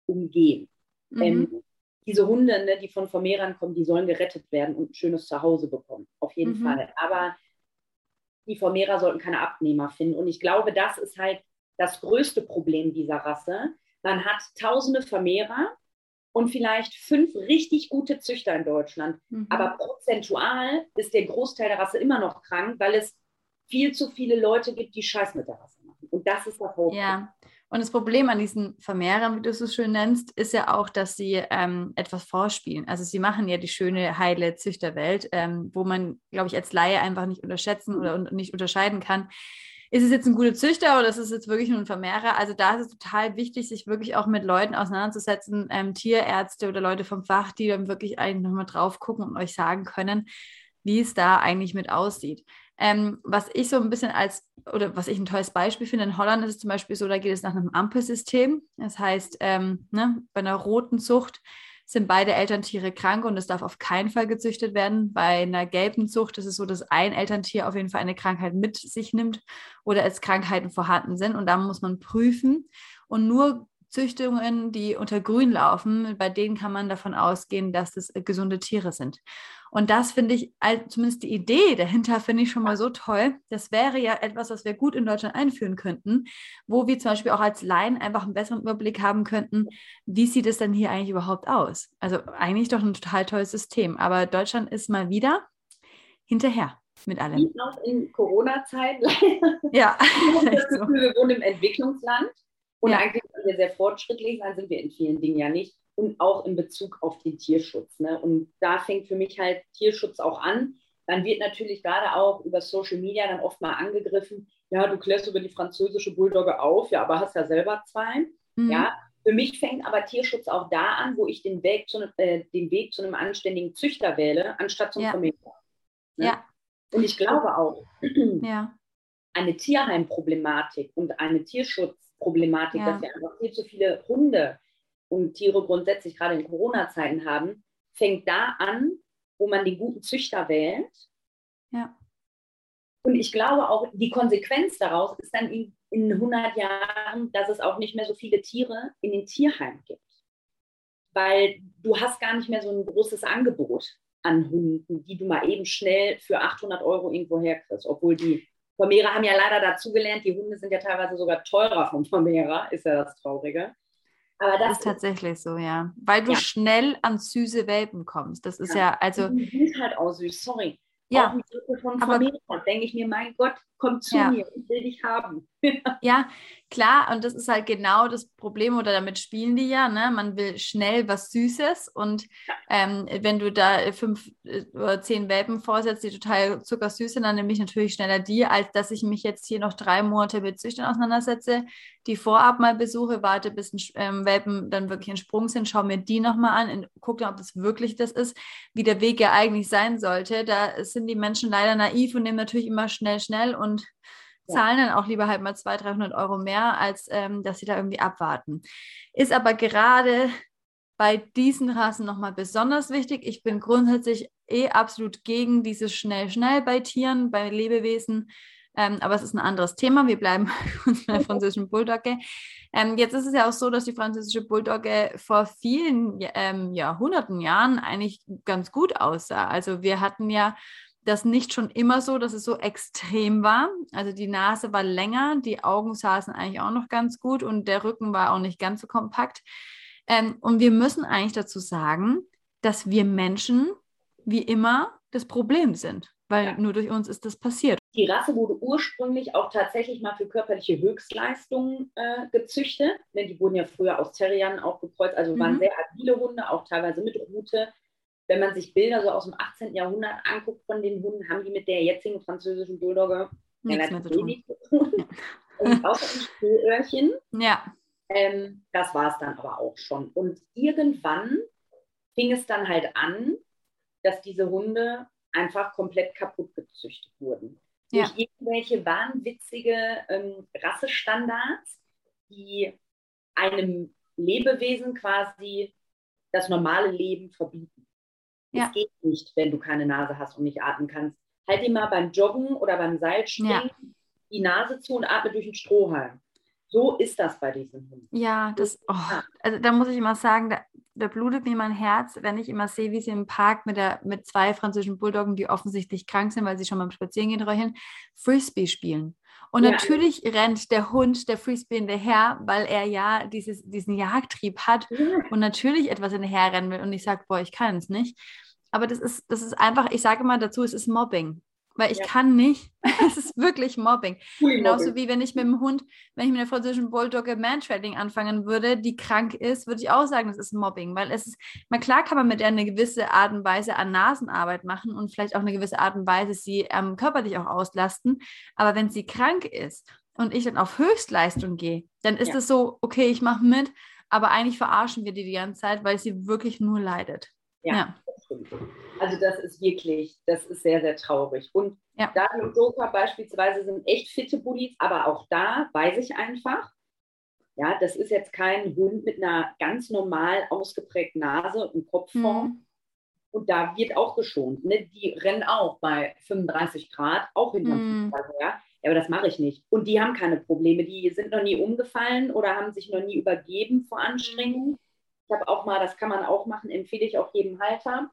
umgehen. Mhm. Ähm, diese Hunde, ne, die von Vermehrern kommen, die sollen gerettet werden und ein schönes Zuhause bekommen. Auf jeden mhm. Fall. Aber die Vermehrer sollten keine Abnehmer finden. Und ich glaube, das ist halt das größte Problem dieser Rasse. Man hat tausende Vermehrer und vielleicht fünf richtig gute Züchter in Deutschland. Mhm. Aber prozentual ist der Großteil der Rasse immer noch krank, weil es viel zu viele Leute gibt, die Scheiß mit der Rasse machen. Und das ist das Hauptproblem. Ja. Und das Problem an diesen Vermehrern, wie du es so schön nennst, ist ja auch, dass sie ähm, etwas vorspielen. Also sie machen ja die schöne, heile Züchterwelt, ähm, wo man, glaube ich, als Laie einfach nicht unterschätzen oder un nicht unterscheiden kann. Ist es jetzt ein guter Züchter oder ist es jetzt wirklich nur ein Vermehrer? Also da ist es total wichtig, sich wirklich auch mit Leuten auseinanderzusetzen, ähm, Tierärzte oder Leute vom Fach, die dann wirklich eigentlich nochmal drauf gucken und euch sagen können, wie es da eigentlich mit aussieht. Ähm, was ich so ein bisschen als, oder was ich ein tolles Beispiel finde, in Holland ist es zum Beispiel so, da geht es nach einem Ampelsystem. Das heißt, ähm, ne, bei einer roten Zucht sind beide Elterntiere krank und es darf auf keinen Fall gezüchtet werden. Bei einer gelben Zucht ist es so, dass ein Elterntier auf jeden Fall eine Krankheit mit sich nimmt oder es Krankheiten vorhanden sind. Und da muss man prüfen. Und nur Züchtungen, die unter Grün laufen, bei denen kann man davon ausgehen, dass es gesunde Tiere sind. Und das finde ich, zumindest die Idee dahinter finde ich schon mal so toll. Das wäre ja etwas, was wir gut in Deutschland einführen könnten, wo wir zum Beispiel auch als Laien einfach einen besseren Überblick haben könnten, wie sieht es denn hier eigentlich überhaupt aus? Also eigentlich doch ein total tolles System. Aber Deutschland ist mal wieder hinterher mit allem. Wie auch in Corona-Zeiten leider. Ja. wir wohnen im Entwicklungsland und ja. eigentlich sind wir sehr fortschrittlich, dann sind wir in vielen Dingen ja nicht und auch in Bezug auf den Tierschutz. Ne? Und da fängt für mich halt Tierschutz auch an. Dann wird natürlich gerade auch über Social Media dann oft mal angegriffen, ja, du klärst über die französische Bulldogge auf, ja, aber hast ja selber zwei. Mhm. Ja, für mich fängt aber Tierschutz auch da an, wo ich den Weg zu, äh, den Weg zu einem anständigen Züchter wähle, anstatt zum ja. Vermieter. Ne? Ja. Und ich glaube auch, ja. eine Tierheimproblematik und eine Tierschutzproblematik, ja. dass wir einfach viel zu viele Hunde und Tiere grundsätzlich gerade in Corona-Zeiten haben, fängt da an, wo man den guten Züchter wählt. Ja. Und ich glaube auch, die Konsequenz daraus ist dann in, in 100 Jahren, dass es auch nicht mehr so viele Tiere in den Tierheimen gibt. Weil du hast gar nicht mehr so ein großes Angebot an Hunden, die du mal eben schnell für 800 Euro irgendwo herkriegst. Obwohl die Vermehrer haben ja leider dazugelernt, die Hunde sind ja teilweise sogar teurer vom Vermehrer, ist ja das Traurige. Aber das, das ist tatsächlich so, ja. Weil du ja. schnell an süße Welpen kommst. Das ist ja, ja also. Die sind halt auch süß, sorry. Ja. Familie denke ich mir, mein Gott, komm zu ja. mir, ich will dich haben. ja, klar, und das ist halt genau das Problem, oder damit spielen die ja, ne? Man will schnell was Süßes und ähm, wenn du da fünf äh, oder zehn Welpen vorsetzt, die total zuckersüß sind, dann nehme ich natürlich schneller die, als dass ich mich jetzt hier noch drei Monate mit Züchtern auseinandersetze, die vorab mal besuche, warte, bis ein ähm, Welpen dann wirklich in Sprung sind, schaue mir die nochmal an, gucke dann, ob das wirklich das ist, wie der Weg ja eigentlich sein sollte. Da sind die Menschen leider naiv und nehmen natürlich immer schnell, schnell und zahlen dann auch lieber halt mal 200, 300 Euro mehr, als ähm, dass sie da irgendwie abwarten. Ist aber gerade bei diesen Rassen nochmal besonders wichtig. Ich bin grundsätzlich eh absolut gegen dieses schnell, schnell bei Tieren, bei Lebewesen. Ähm, aber es ist ein anderes Thema. Wir bleiben uns bei der französischen Bulldogge. Ähm, jetzt ist es ja auch so, dass die französische Bulldogge vor vielen ähm, Jahrhunderten Jahren eigentlich ganz gut aussah. Also wir hatten ja das nicht schon immer so, dass es so extrem war. Also die Nase war länger, die Augen saßen eigentlich auch noch ganz gut und der Rücken war auch nicht ganz so kompakt. Ähm, und wir müssen eigentlich dazu sagen, dass wir Menschen wie immer das Problem sind, weil ja. nur durch uns ist das passiert. Die Rasse wurde ursprünglich auch tatsächlich mal für körperliche Höchstleistungen äh, gezüchtet. Die wurden ja früher aus Terriern auch gekreuzt, also mhm. waren sehr agile Hunde, auch teilweise mit Rute wenn man sich Bilder so aus dem 18. Jahrhundert anguckt von den Hunden, haben die mit der jetzigen französischen Bulldogge nichts mehr zu tun. Und außer ein. Ja. Ähm, das war es dann aber auch schon. Und irgendwann fing es dann halt an, dass diese Hunde einfach komplett kaputt gezüchtet wurden. Ja. Durch irgendwelche wahnwitzige ähm, Rassestandards, die einem Lebewesen quasi das normale Leben verbieten. Es ja. geht nicht, wenn du keine Nase hast und nicht atmen kannst. Halt dir mal beim Joggen oder beim Seilspringen ja. die Nase zu und atme durch den Strohhalm. So ist das bei diesen Hunden. Ja, das, oh, also da muss ich immer sagen, da, da, blutet mir mein Herz, wenn ich immer sehe, wie sie im Park mit, der, mit zwei französischen Bulldoggen, die offensichtlich krank sind, weil sie schon beim Spazierengehen räuchern, Frisbee spielen. Und ja. natürlich rennt der Hund der Frisbee hinterher, weil er ja dieses, diesen Jagdtrieb hat ja. und natürlich etwas hinterher rennen will. Und ich sage, boah, ich kann es nicht. Aber das ist, das ist einfach, ich sage immer dazu, es ist Mobbing weil ich ja. kann nicht. Es ist wirklich Mobbing. Genauso wie wenn ich mit dem Hund, wenn ich mit einer französischen Bulldogge Mantrailing anfangen würde, die krank ist, würde ich auch sagen, das ist Mobbing, weil es ist, mal klar kann man mit der eine gewisse Art und Weise an Nasenarbeit machen und vielleicht auch eine gewisse Art und Weise sie ähm, körperlich auch auslasten, aber wenn sie krank ist und ich dann auf Höchstleistung gehe, dann ist es ja. so, okay, ich mache mit, aber eigentlich verarschen wir die die ganze Zeit, weil sie wirklich nur leidet. Ja, ja. Das. Also das ist wirklich, das ist sehr, sehr traurig. Und ja. Dani und Soka beispielsweise sind echt fitte Bullies, aber auch da weiß ich einfach, ja, das ist jetzt kein Hund mit einer ganz normal ausgeprägten Nase und Kopfform. Mhm. Und da wird auch geschont. Ne? Die rennen auch bei 35 Grad, auch hinterm mhm. Fußball her. Ja, aber das mache ich nicht. Und die haben keine Probleme. Die sind noch nie umgefallen oder haben sich noch nie übergeben vor Anstrengung. Ich habe auch mal, das kann man auch machen, empfehle ich auch jedem Halter.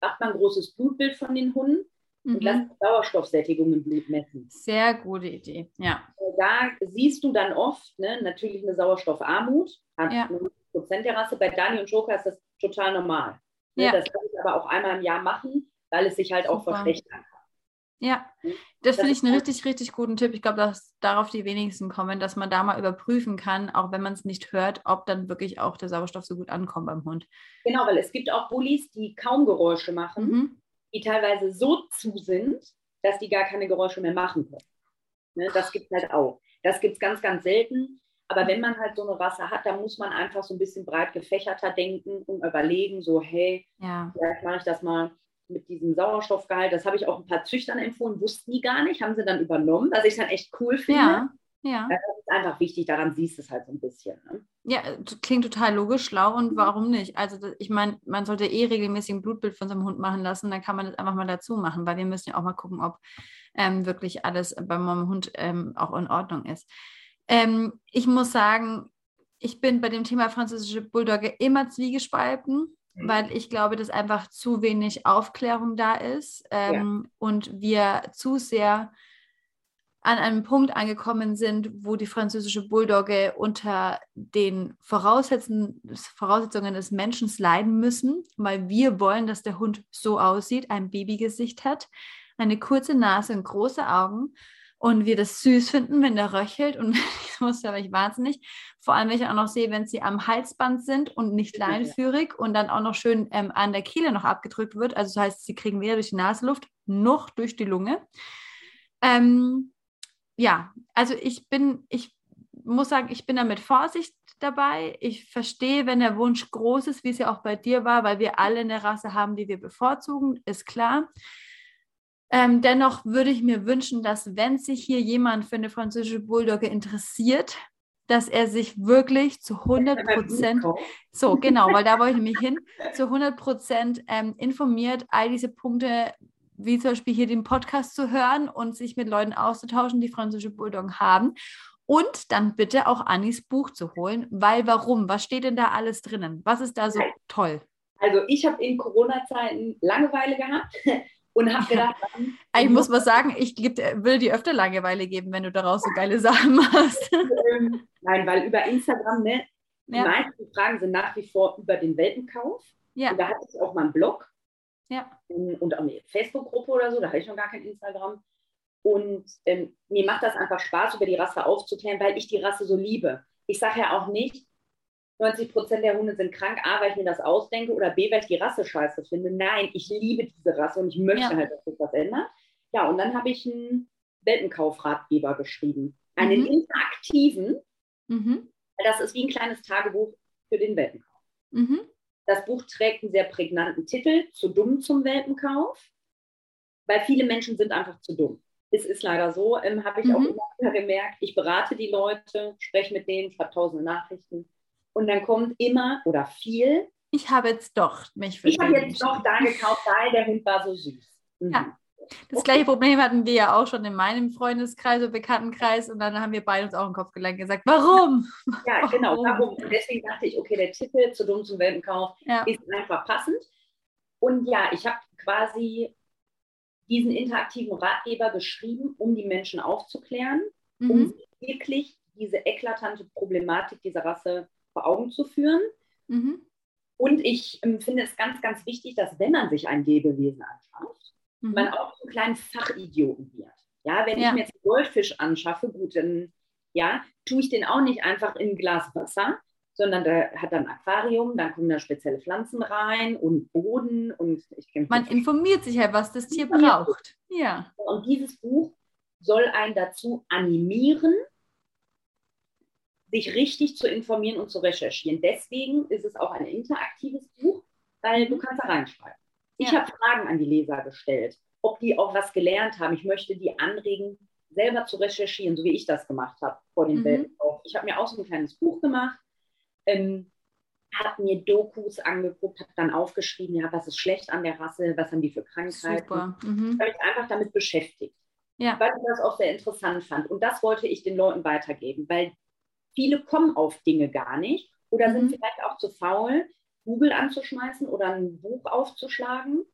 Macht man ein großes Blutbild von den Hunden mhm. und lasst Sauerstoffsättigung im Blut messen. Sehr gute Idee, ja. Da siehst du dann oft ne, natürlich eine Sauerstoffarmut, ja. 90 der Rasse. Bei Dani und Joker ist das total normal. Ne, ja. Das kann ich aber auch einmal im Jahr machen, weil es sich halt Super. auch verschlechtern kann. Ja, hm? das, das finde ich einen richtig, richtig guten Tipp. Ich glaube, dass darauf die wenigsten kommen, dass man da mal überprüfen kann, auch wenn man es nicht hört, ob dann wirklich auch der Sauerstoff so gut ankommt beim Hund. Genau, weil es gibt auch Bullies, die kaum Geräusche machen, mhm. die teilweise so zu sind, dass die gar keine Geräusche mehr machen können. Ne, das gibt es halt auch. Das gibt es ganz, ganz selten. Aber wenn man halt so eine Rasse hat, dann muss man einfach so ein bisschen breit gefächerter denken und überlegen, so, hey, ja. vielleicht mache ich das mal mit diesem Sauerstoffgehalt, das habe ich auch ein paar Züchtern empfohlen, wussten die gar nicht, haben sie dann übernommen, was ich dann echt cool finde. Ja, ja. Das ist einfach wichtig, daran siehst du es halt so ein bisschen. Ne? Ja, klingt total logisch, schlau und warum nicht? Also ich meine, man sollte eh regelmäßig ein Blutbild von so einem Hund machen lassen, dann kann man das einfach mal dazu machen, weil wir müssen ja auch mal gucken, ob ähm, wirklich alles bei meinem Hund ähm, auch in Ordnung ist. Ähm, ich muss sagen, ich bin bei dem Thema französische Bulldogge immer zwiegespalten weil ich glaube, dass einfach zu wenig Aufklärung da ist ähm, ja. und wir zu sehr an einem Punkt angekommen sind, wo die französische Bulldogge unter den Voraussetzungen, Voraussetzungen des Menschen leiden müssen, weil wir wollen, dass der Hund so aussieht, ein Babygesicht hat, eine kurze Nase und große Augen und wir das süß finden, wenn der röchelt und ich muss ja ich wahnsinnig. Vor allem, wenn ich auch noch sehe, wenn sie am Halsband sind und nicht leinenführig und dann auch noch schön ähm, an der Kehle noch abgedrückt wird. Also das heißt, sie kriegen weder durch die Nasenluft noch durch die Lunge. Ähm, ja, also ich bin, ich muss sagen, ich bin da mit Vorsicht dabei. Ich verstehe, wenn der Wunsch groß ist, wie es ja auch bei dir war, weil wir alle eine Rasse haben, die wir bevorzugen, ist klar. Ähm, dennoch würde ich mir wünschen, dass wenn sich hier jemand für eine französische Bulldogge interessiert, dass er sich wirklich zu 100 Prozent, so genau, weil da wollte ich nämlich hin, zu 100 Prozent ähm, informiert, all diese Punkte, wie zum Beispiel hier den Podcast zu hören und sich mit Leuten auszutauschen, die französische Bulldoggen haben. Und dann bitte auch Annis Buch zu holen, weil warum? Was steht denn da alles drinnen? Was ist da so toll? Also ich habe in Corona-Zeiten Langeweile gehabt und habe gedacht, ja. ich muss mal sagen, ich will dir öfter Langeweile geben, wenn du daraus so geile Sachen machst. Ähm, nein, weil über Instagram, ne, die ja. meisten Fragen sind nach wie vor über den Welpenkauf. Ja. Und da hatte ich auch mal einen Blog. Ja. Und auch eine Facebook-Gruppe oder so, da habe ich noch gar kein Instagram. Und ähm, mir macht das einfach Spaß, über die Rasse aufzuklären, weil ich die Rasse so liebe. Ich sage ja auch nicht, 90 Prozent der Hunde sind krank, A, weil ich mir das ausdenke oder B, weil ich die Rasse scheiße finde. Nein, ich liebe diese Rasse und ich möchte ja. halt, dass sich das ändert. Ja, und dann habe ich einen Welpenkaufratgeber geschrieben. Einen mhm. interaktiven. Mhm. Das ist wie ein kleines Tagebuch für den Welpenkauf. Mhm. Das Buch trägt einen sehr prägnanten Titel, Zu dumm zum Welpenkauf, weil viele Menschen sind einfach zu dumm. Es ist leider so, ähm, habe ich mhm. auch immer wieder gemerkt. Ich berate die Leute, spreche mit denen, schreibe tausende Nachrichten. Und dann kommt immer oder viel. Ich habe jetzt doch mich für Ich habe jetzt doch da gekauft, weil der Hund war so süß. Mhm. Ja. Das okay. gleiche Problem hatten wir ja auch schon in meinem Freundeskreis oder Bekanntenkreis und dann haben wir beide uns auch im Kopf gelangt und gesagt, warum? Ja, genau, warum? Und deswegen dachte ich, okay, der Titel zu dumm zum Welpenkauf ja. ist einfach passend. Und ja, ich habe quasi diesen interaktiven Ratgeber geschrieben, um die Menschen aufzuklären, mhm. um wirklich diese eklatante Problematik dieser Rasse vor Augen zu führen. Mhm. Und ich ähm, finde es ganz, ganz wichtig, dass wenn man sich ein Lebewesen anschafft, mhm. man auch einen kleinen Fachidioten wird. Ja, wenn ja. ich mir jetzt einen Goldfisch anschaffe, gut, dann ja, tue ich den auch nicht einfach in ein Glas Wasser, sondern der hat dann ein Aquarium, dann kommen da spezielle Pflanzen rein und Boden und ich Man informiert sich ja, was das Tier braucht. Ja. Und dieses Buch soll einen dazu animieren, sich richtig zu informieren und zu recherchieren. Deswegen ist es auch ein interaktives Buch, weil du kannst da reinschreiben. Ich ja. habe Fragen an die Leser gestellt, ob die auch was gelernt haben. Ich möchte die anregen, selber zu recherchieren, so wie ich das gemacht habe vor dem mhm. Weltkauf. Ich habe mir auch so ein kleines Buch gemacht, ähm, habe mir Dokus angeguckt, habe dann aufgeschrieben, ja, was ist schlecht an der Rasse, was haben die für Krankheiten. Super. Mhm. Habe ich einfach damit beschäftigt, ja. weil ich das auch sehr interessant fand. Und das wollte ich den Leuten weitergeben, weil viele kommen auf Dinge gar nicht oder mhm. sind vielleicht auch zu faul, Google anzuschmeißen oder ein Buch aufzuschlagen.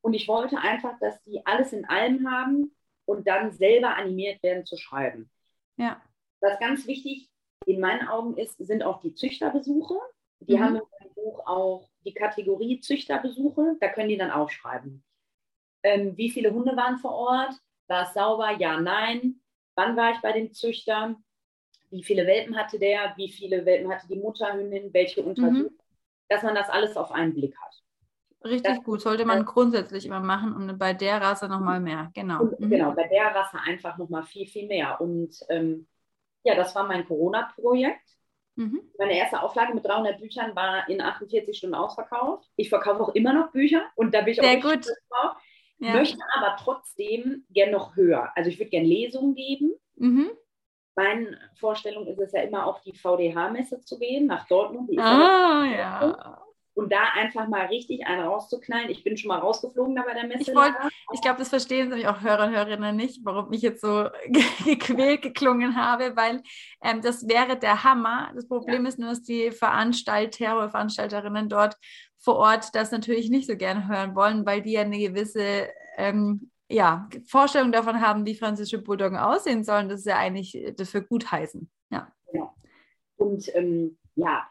Und ich wollte einfach, dass die alles in allem haben und dann selber animiert werden zu schreiben. Ja. Was ganz wichtig in meinen Augen ist, sind auch die Züchterbesuche. Die mhm. haben im Buch auch die Kategorie Züchterbesuche. Da können die dann aufschreiben. Ähm, wie viele Hunde waren vor Ort? War es sauber? Ja, nein. Wann war ich bei dem Züchter? Wie viele Welpen hatte der, wie viele Welpen hatte die Mutterhündin, welche Untersuchung, mhm. dass man das alles auf einen Blick hat. Richtig das, gut, sollte man äh, grundsätzlich immer machen und bei der Rasse nochmal mehr, genau. Und, mhm. Genau, bei der Rasse einfach nochmal viel, viel mehr. Und ähm, ja, das war mein Corona-Projekt. Mhm. Meine erste Auflage mit 300 Büchern war in 48 Stunden ausverkauft. Ich verkaufe auch immer noch Bücher und da bin ich auch Sehr gut. drauf. Ja. Möchte aber trotzdem gern noch höher. Also ich würde gern Lesungen geben. Mhm meine Vorstellung ist es ja immer auf die VDH-Messe zu gehen, nach Dortmund. ah, ja. Und da einfach mal richtig einen rauszuknallen. Ich bin schon mal rausgeflogen da bei der Messe. Ich, ich glaube, das verstehen nämlich auch Hörer und Hörerinnen nicht, warum ich jetzt so gequält geklungen habe, weil ähm, das wäre der Hammer. Das Problem ja. ist nur, dass die Veranstalter oder Veranstalterinnen dort vor Ort das natürlich nicht so gerne hören wollen, weil die ja eine gewisse ähm, ja, Vorstellung davon haben, wie französische Bulldoggen aussehen sollen, das ist ja eigentlich das für gut heißen. Ja. Genau. Und ähm, ja,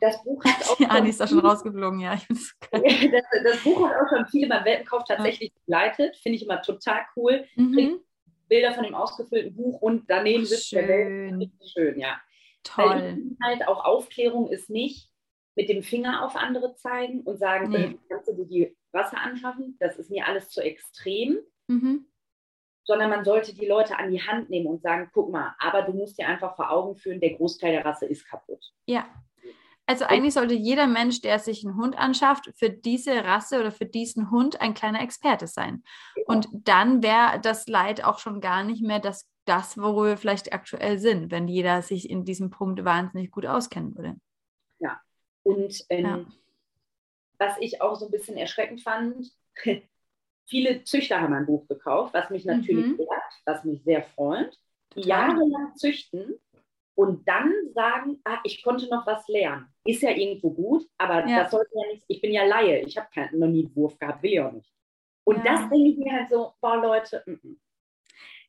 das Buch hat auch. Ja, Anni ist da schon rausgeflogen, ja. das, das, Buch hat auch schon viele beim Welpenkauf tatsächlich begleitet. Finde ich immer total cool. Mhm. Bilder von dem ausgefüllten Buch und daneben sitzt der Welt. Schön, ja. Toll. Halt auch Aufklärung ist nicht mit dem Finger auf andere zeigen und sagen, nee. kannst du dir die Wasser anschaffen, das ist mir alles zu extrem. Mhm. Sondern man sollte die Leute an die Hand nehmen und sagen, guck mal, aber du musst dir einfach vor Augen führen, der Großteil der Rasse ist kaputt. Ja. Also eigentlich sollte jeder Mensch, der sich einen Hund anschafft, für diese Rasse oder für diesen Hund ein kleiner Experte sein. Ja. Und dann wäre das Leid auch schon gar nicht mehr das, das, wo wir vielleicht aktuell sind, wenn jeder sich in diesem Punkt wahnsinnig gut auskennen würde. Ja. Und ähm, ja was ich auch so ein bisschen erschreckend fand, viele Züchter haben ein Buch gekauft, was mich natürlich mhm. ehrt, was mich sehr freut, jahrelang züchten und dann sagen, ah, ich konnte noch was lernen. Ist ja irgendwo gut, aber ja. das sollte ja nicht, ich bin ja Laie, ich habe noch nie einen Wurf gehabt, will ich auch nicht. Und ja. das denke ich mir halt so, boah Leute, m -m.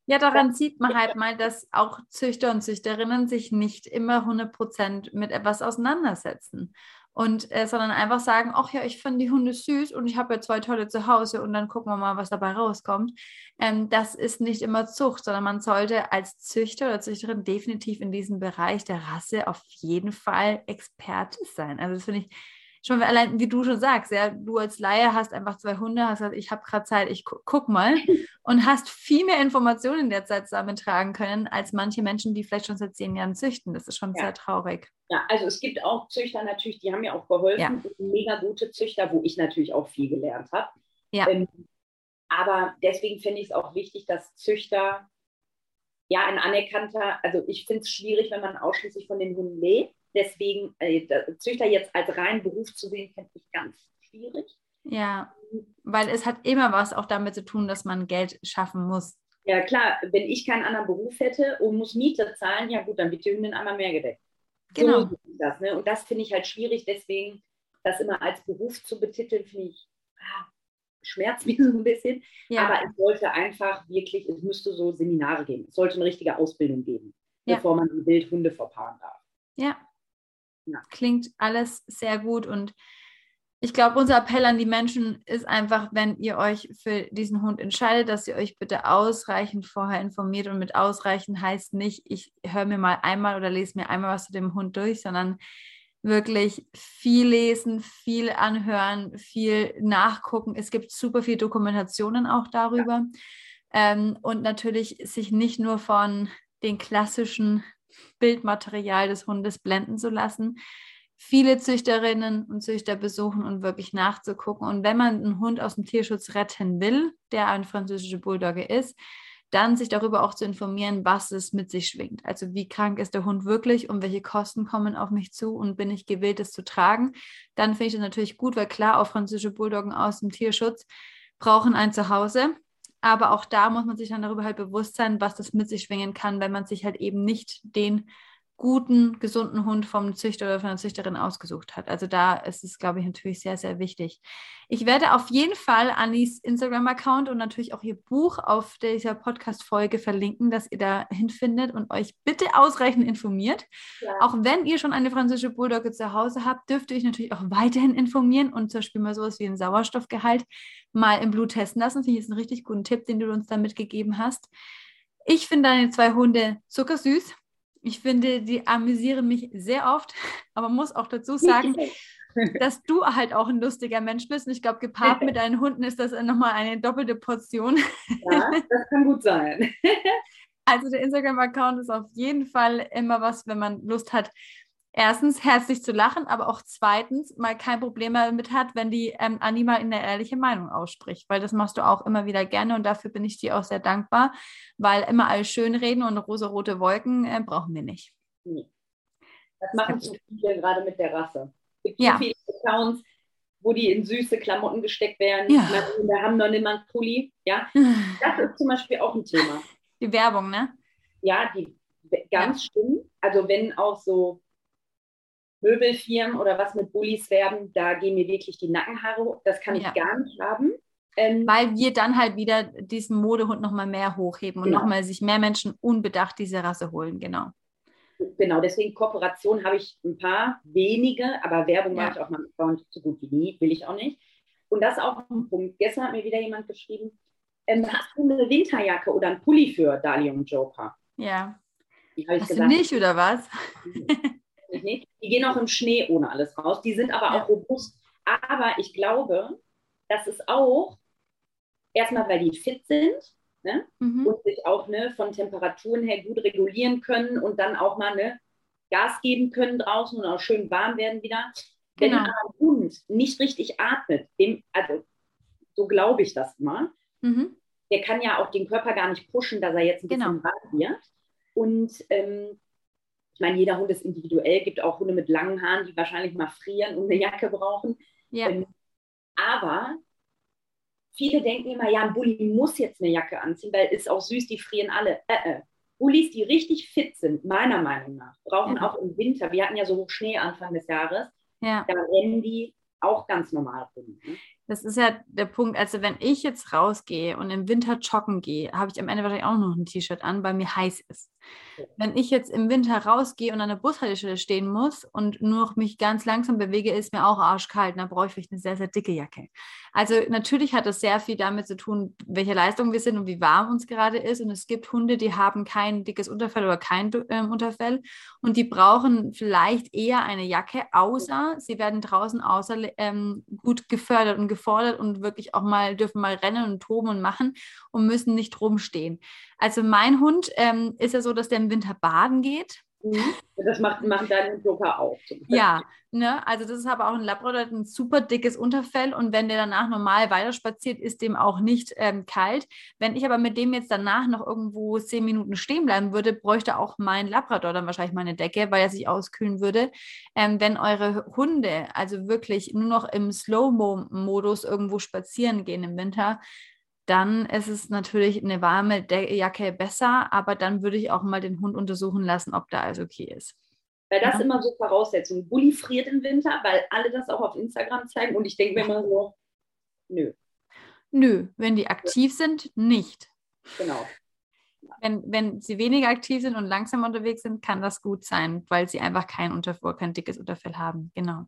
Ja, daran sieht man halt mal, dass auch Züchter und Züchterinnen sich nicht immer 100% mit etwas auseinandersetzen. Und äh, sondern einfach sagen, ach ja, ich finde die Hunde süß und ich habe ja zwei tolle zu Hause und dann gucken wir mal, was dabei rauskommt. Ähm, das ist nicht immer Zucht, sondern man sollte als Züchter oder Züchterin definitiv in diesem Bereich der Rasse auf jeden Fall Experte sein. Also das finde ich schon allein, wie du schon sagst, ja, du als Laie hast einfach zwei Hunde, hast gesagt, ich habe gerade Zeit, ich gu guck mal und hast viel mehr Informationen in der Zeit zusammentragen können, als manche Menschen, die vielleicht schon seit zehn Jahren züchten. Das ist schon ja. sehr traurig. Ja, also es gibt auch Züchter natürlich, die haben mir auch geholfen, ja. mega gute Züchter, wo ich natürlich auch viel gelernt habe. Ja. Ähm, aber deswegen finde ich es auch wichtig, dass Züchter ja ein anerkannter, also ich finde es schwierig, wenn man ausschließlich von den Hunden lebt Deswegen äh, Züchter jetzt als reinen Beruf zu sehen, finde ich ganz schwierig. Ja, weil es hat immer was auch damit zu tun, dass man Geld schaffen muss. Ja, klar, wenn ich keinen anderen Beruf hätte und muss Miete zahlen, ja gut, dann wird die Hündin einmal mehr gedeckt. Genau. So das, ne? Und das finde ich halt schwierig, deswegen das immer als Beruf zu betiteln, finde ich, ah, schmerzt mich so ein bisschen. Ja. Aber es sollte einfach wirklich, es müsste so Seminare geben. Es sollte eine richtige Ausbildung geben, ja. bevor man die Wildhunde verpaaren darf. Ja, ja. Klingt alles sehr gut und ich glaube, unser Appell an die Menschen ist einfach, wenn ihr euch für diesen Hund entscheidet, dass ihr euch bitte ausreichend vorher informiert. Und mit ausreichend heißt nicht, ich höre mir mal einmal oder lese mir einmal was zu dem Hund durch, sondern wirklich viel lesen, viel anhören, viel nachgucken. Es gibt super viele Dokumentationen auch darüber. Ja. Ähm, und natürlich sich nicht nur von den klassischen Bildmaterial des Hundes blenden zu lassen, viele Züchterinnen und Züchter besuchen und wirklich nachzugucken. Und wenn man einen Hund aus dem Tierschutz retten will, der ein französischer Bulldogge ist, dann sich darüber auch zu informieren, was es mit sich schwingt. Also wie krank ist der Hund wirklich und welche Kosten kommen auf mich zu und bin ich gewillt, es zu tragen. Dann finde ich das natürlich gut, weil klar, auch französische Bulldoggen aus dem Tierschutz brauchen ein Zuhause. Aber auch da muss man sich dann darüber halt bewusst sein, was das mit sich schwingen kann, wenn man sich halt eben nicht den guten, gesunden Hund vom Züchter oder von der Züchterin ausgesucht hat. Also da ist es, glaube ich, natürlich sehr, sehr wichtig. Ich werde auf jeden Fall Annis Instagram-Account und natürlich auch ihr Buch auf dieser Podcast-Folge verlinken, dass ihr da hinfindet und euch bitte ausreichend informiert. Ja. Auch wenn ihr schon eine französische Bulldogge zu Hause habt, dürft ihr euch natürlich auch weiterhin informieren und zum Beispiel mal sowas wie ein Sauerstoffgehalt mal im Blut testen lassen. Finde ich ist ein richtig guten Tipp, den du uns da mitgegeben hast. Ich finde deine zwei Hunde zuckersüß. Ich finde, die amüsieren mich sehr oft, aber muss auch dazu sagen, dass du halt auch ein lustiger Mensch bist. Und ich glaube, gepaart mit deinen Hunden ist das nochmal eine doppelte Portion. Ja, das kann gut sein. Also der Instagram-Account ist auf jeden Fall immer was, wenn man Lust hat, erstens herzlich zu lachen, aber auch zweitens mal kein Problem damit hat, wenn die ähm, mal eine ehrliche Meinung ausspricht, weil das machst du auch immer wieder gerne und dafür bin ich dir auch sehr dankbar, weil immer alles schön reden und rosa-rote Wolken äh, brauchen wir nicht. Nee. Das machen zu viele gerade mit der Rasse. Es gibt ja. viele Accounts, wo die in süße Klamotten gesteckt werden. Ja. Wir haben noch niemand Pulli. Ja? Das ist zum Beispiel auch ein Thema. Die Werbung, ne? Ja, die ganz ja. schlimm. Also wenn auch so Möbelfirmen oder was mit Bullies werben, da gehen mir wirklich die Nackenhaare hoch. Das kann ich ja. gar nicht haben. Ähm, Weil wir dann halt wieder diesen Modehund nochmal mehr hochheben und genau. nochmal sich mehr Menschen unbedacht diese Rasse holen, genau. Genau, deswegen Kooperation habe ich ein paar, wenige, aber Werbung ja. mache ich auch mal Account so gut wie nie, will ich auch nicht. Und das ist auch ein Punkt. Gestern hat mir wieder jemand geschrieben, ähm, hast du eine Winterjacke oder einen Pulli für Dali und Joker? Ja. Hast gesagt, du nicht, oder was? nicht. Die gehen auch im Schnee ohne alles raus. Die sind aber ja. auch robust. Aber ich glaube, das ist auch erstmal, weil die fit sind ne? Mhm. und sich auch ne, von Temperaturen her gut regulieren können und dann auch mal ne, Gas geben können draußen und auch schön warm werden wieder. Wenn genau. ein Hund nicht richtig atmet, dem, also so glaube ich das mal, mhm. der kann ja auch den Körper gar nicht pushen, dass er jetzt ein bisschen genau. warm wird. Und ähm, ich meine, jeder Hund ist individuell, gibt auch Hunde mit langen Haaren, die wahrscheinlich mal frieren und eine Jacke brauchen. Ja. Ähm, aber viele denken immer, ja, ein Bulli muss jetzt eine Jacke anziehen, weil es auch süß, die frieren alle. Äh, äh. Bullis, die richtig fit sind, meiner Meinung nach, brauchen ja. auch im Winter, wir hatten ja so Schnee Anfang des Jahres, ja. da rennen die auch ganz normal rum. Ne? Das ist ja der Punkt. Also, wenn ich jetzt rausgehe und im Winter joggen gehe, habe ich am Ende wahrscheinlich auch noch ein T-Shirt an, weil mir heiß ist. Wenn ich jetzt im Winter rausgehe und an der Bushaltestelle stehen muss und nur noch mich ganz langsam bewege, ist mir auch arschkalt. Dann brauche ich vielleicht eine sehr, sehr dicke Jacke. Also natürlich hat das sehr viel damit zu tun, welche Leistung wir sind und wie warm uns gerade ist. Und es gibt Hunde, die haben kein dickes Unterfell oder kein ähm, Unterfell und die brauchen vielleicht eher eine Jacke, außer sie werden draußen außer ähm, gut gefördert und gefordert und wirklich auch mal dürfen mal rennen und toben und machen und müssen nicht rumstehen. Also mein Hund ähm, ist ja so, dass der im Winter baden geht. Mhm. Das macht, machen deine Joker auch. Ja, ne? also das ist aber auch ein Labrador, ein super dickes Unterfell und wenn der danach normal weiterspaziert, ist dem auch nicht ähm, kalt. Wenn ich aber mit dem jetzt danach noch irgendwo zehn Minuten stehen bleiben würde, bräuchte auch mein Labrador dann wahrscheinlich meine Decke, weil er sich auskühlen würde. Ähm, wenn eure Hunde also wirklich nur noch im Slow-Mo-Modus irgendwo spazieren gehen im Winter, dann ist es natürlich eine warme Jacke besser, aber dann würde ich auch mal den Hund untersuchen lassen, ob da alles okay ist. Weil das ja. immer so Voraussetzung. Bulli friert im Winter, weil alle das auch auf Instagram zeigen und ich denke mir immer so, nö. Nö, wenn die aktiv sind, nicht. Genau. Wenn, wenn sie weniger aktiv sind und langsam unterwegs sind, kann das gut sein, weil sie einfach kein Unterfell, kein dickes Unterfell haben. Genau.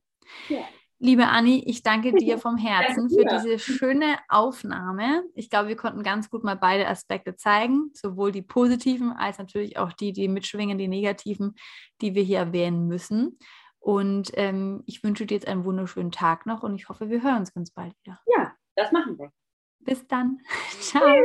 Ja. Liebe Anni, ich danke dir vom Herzen für diese schöne Aufnahme. Ich glaube, wir konnten ganz gut mal beide Aspekte zeigen, sowohl die positiven als natürlich auch die, die mitschwingen, die negativen, die wir hier erwähnen müssen. Und ähm, ich wünsche dir jetzt einen wunderschönen Tag noch und ich hoffe, wir hören uns ganz bald wieder. Ja, das machen wir. Bis dann. Ciao.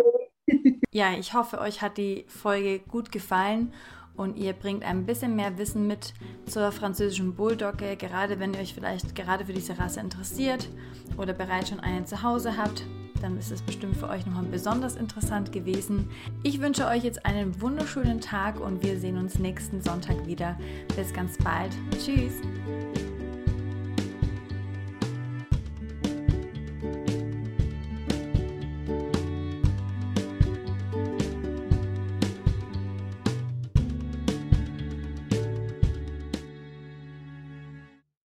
Ja, ich hoffe, euch hat die Folge gut gefallen und ihr bringt ein bisschen mehr Wissen mit zur französischen Bulldogge, gerade wenn ihr euch vielleicht gerade für diese Rasse interessiert oder bereits schon einen zu Hause habt, dann ist es bestimmt für euch nochmal besonders interessant gewesen. Ich wünsche euch jetzt einen wunderschönen Tag und wir sehen uns nächsten Sonntag wieder. Bis ganz bald. Tschüss.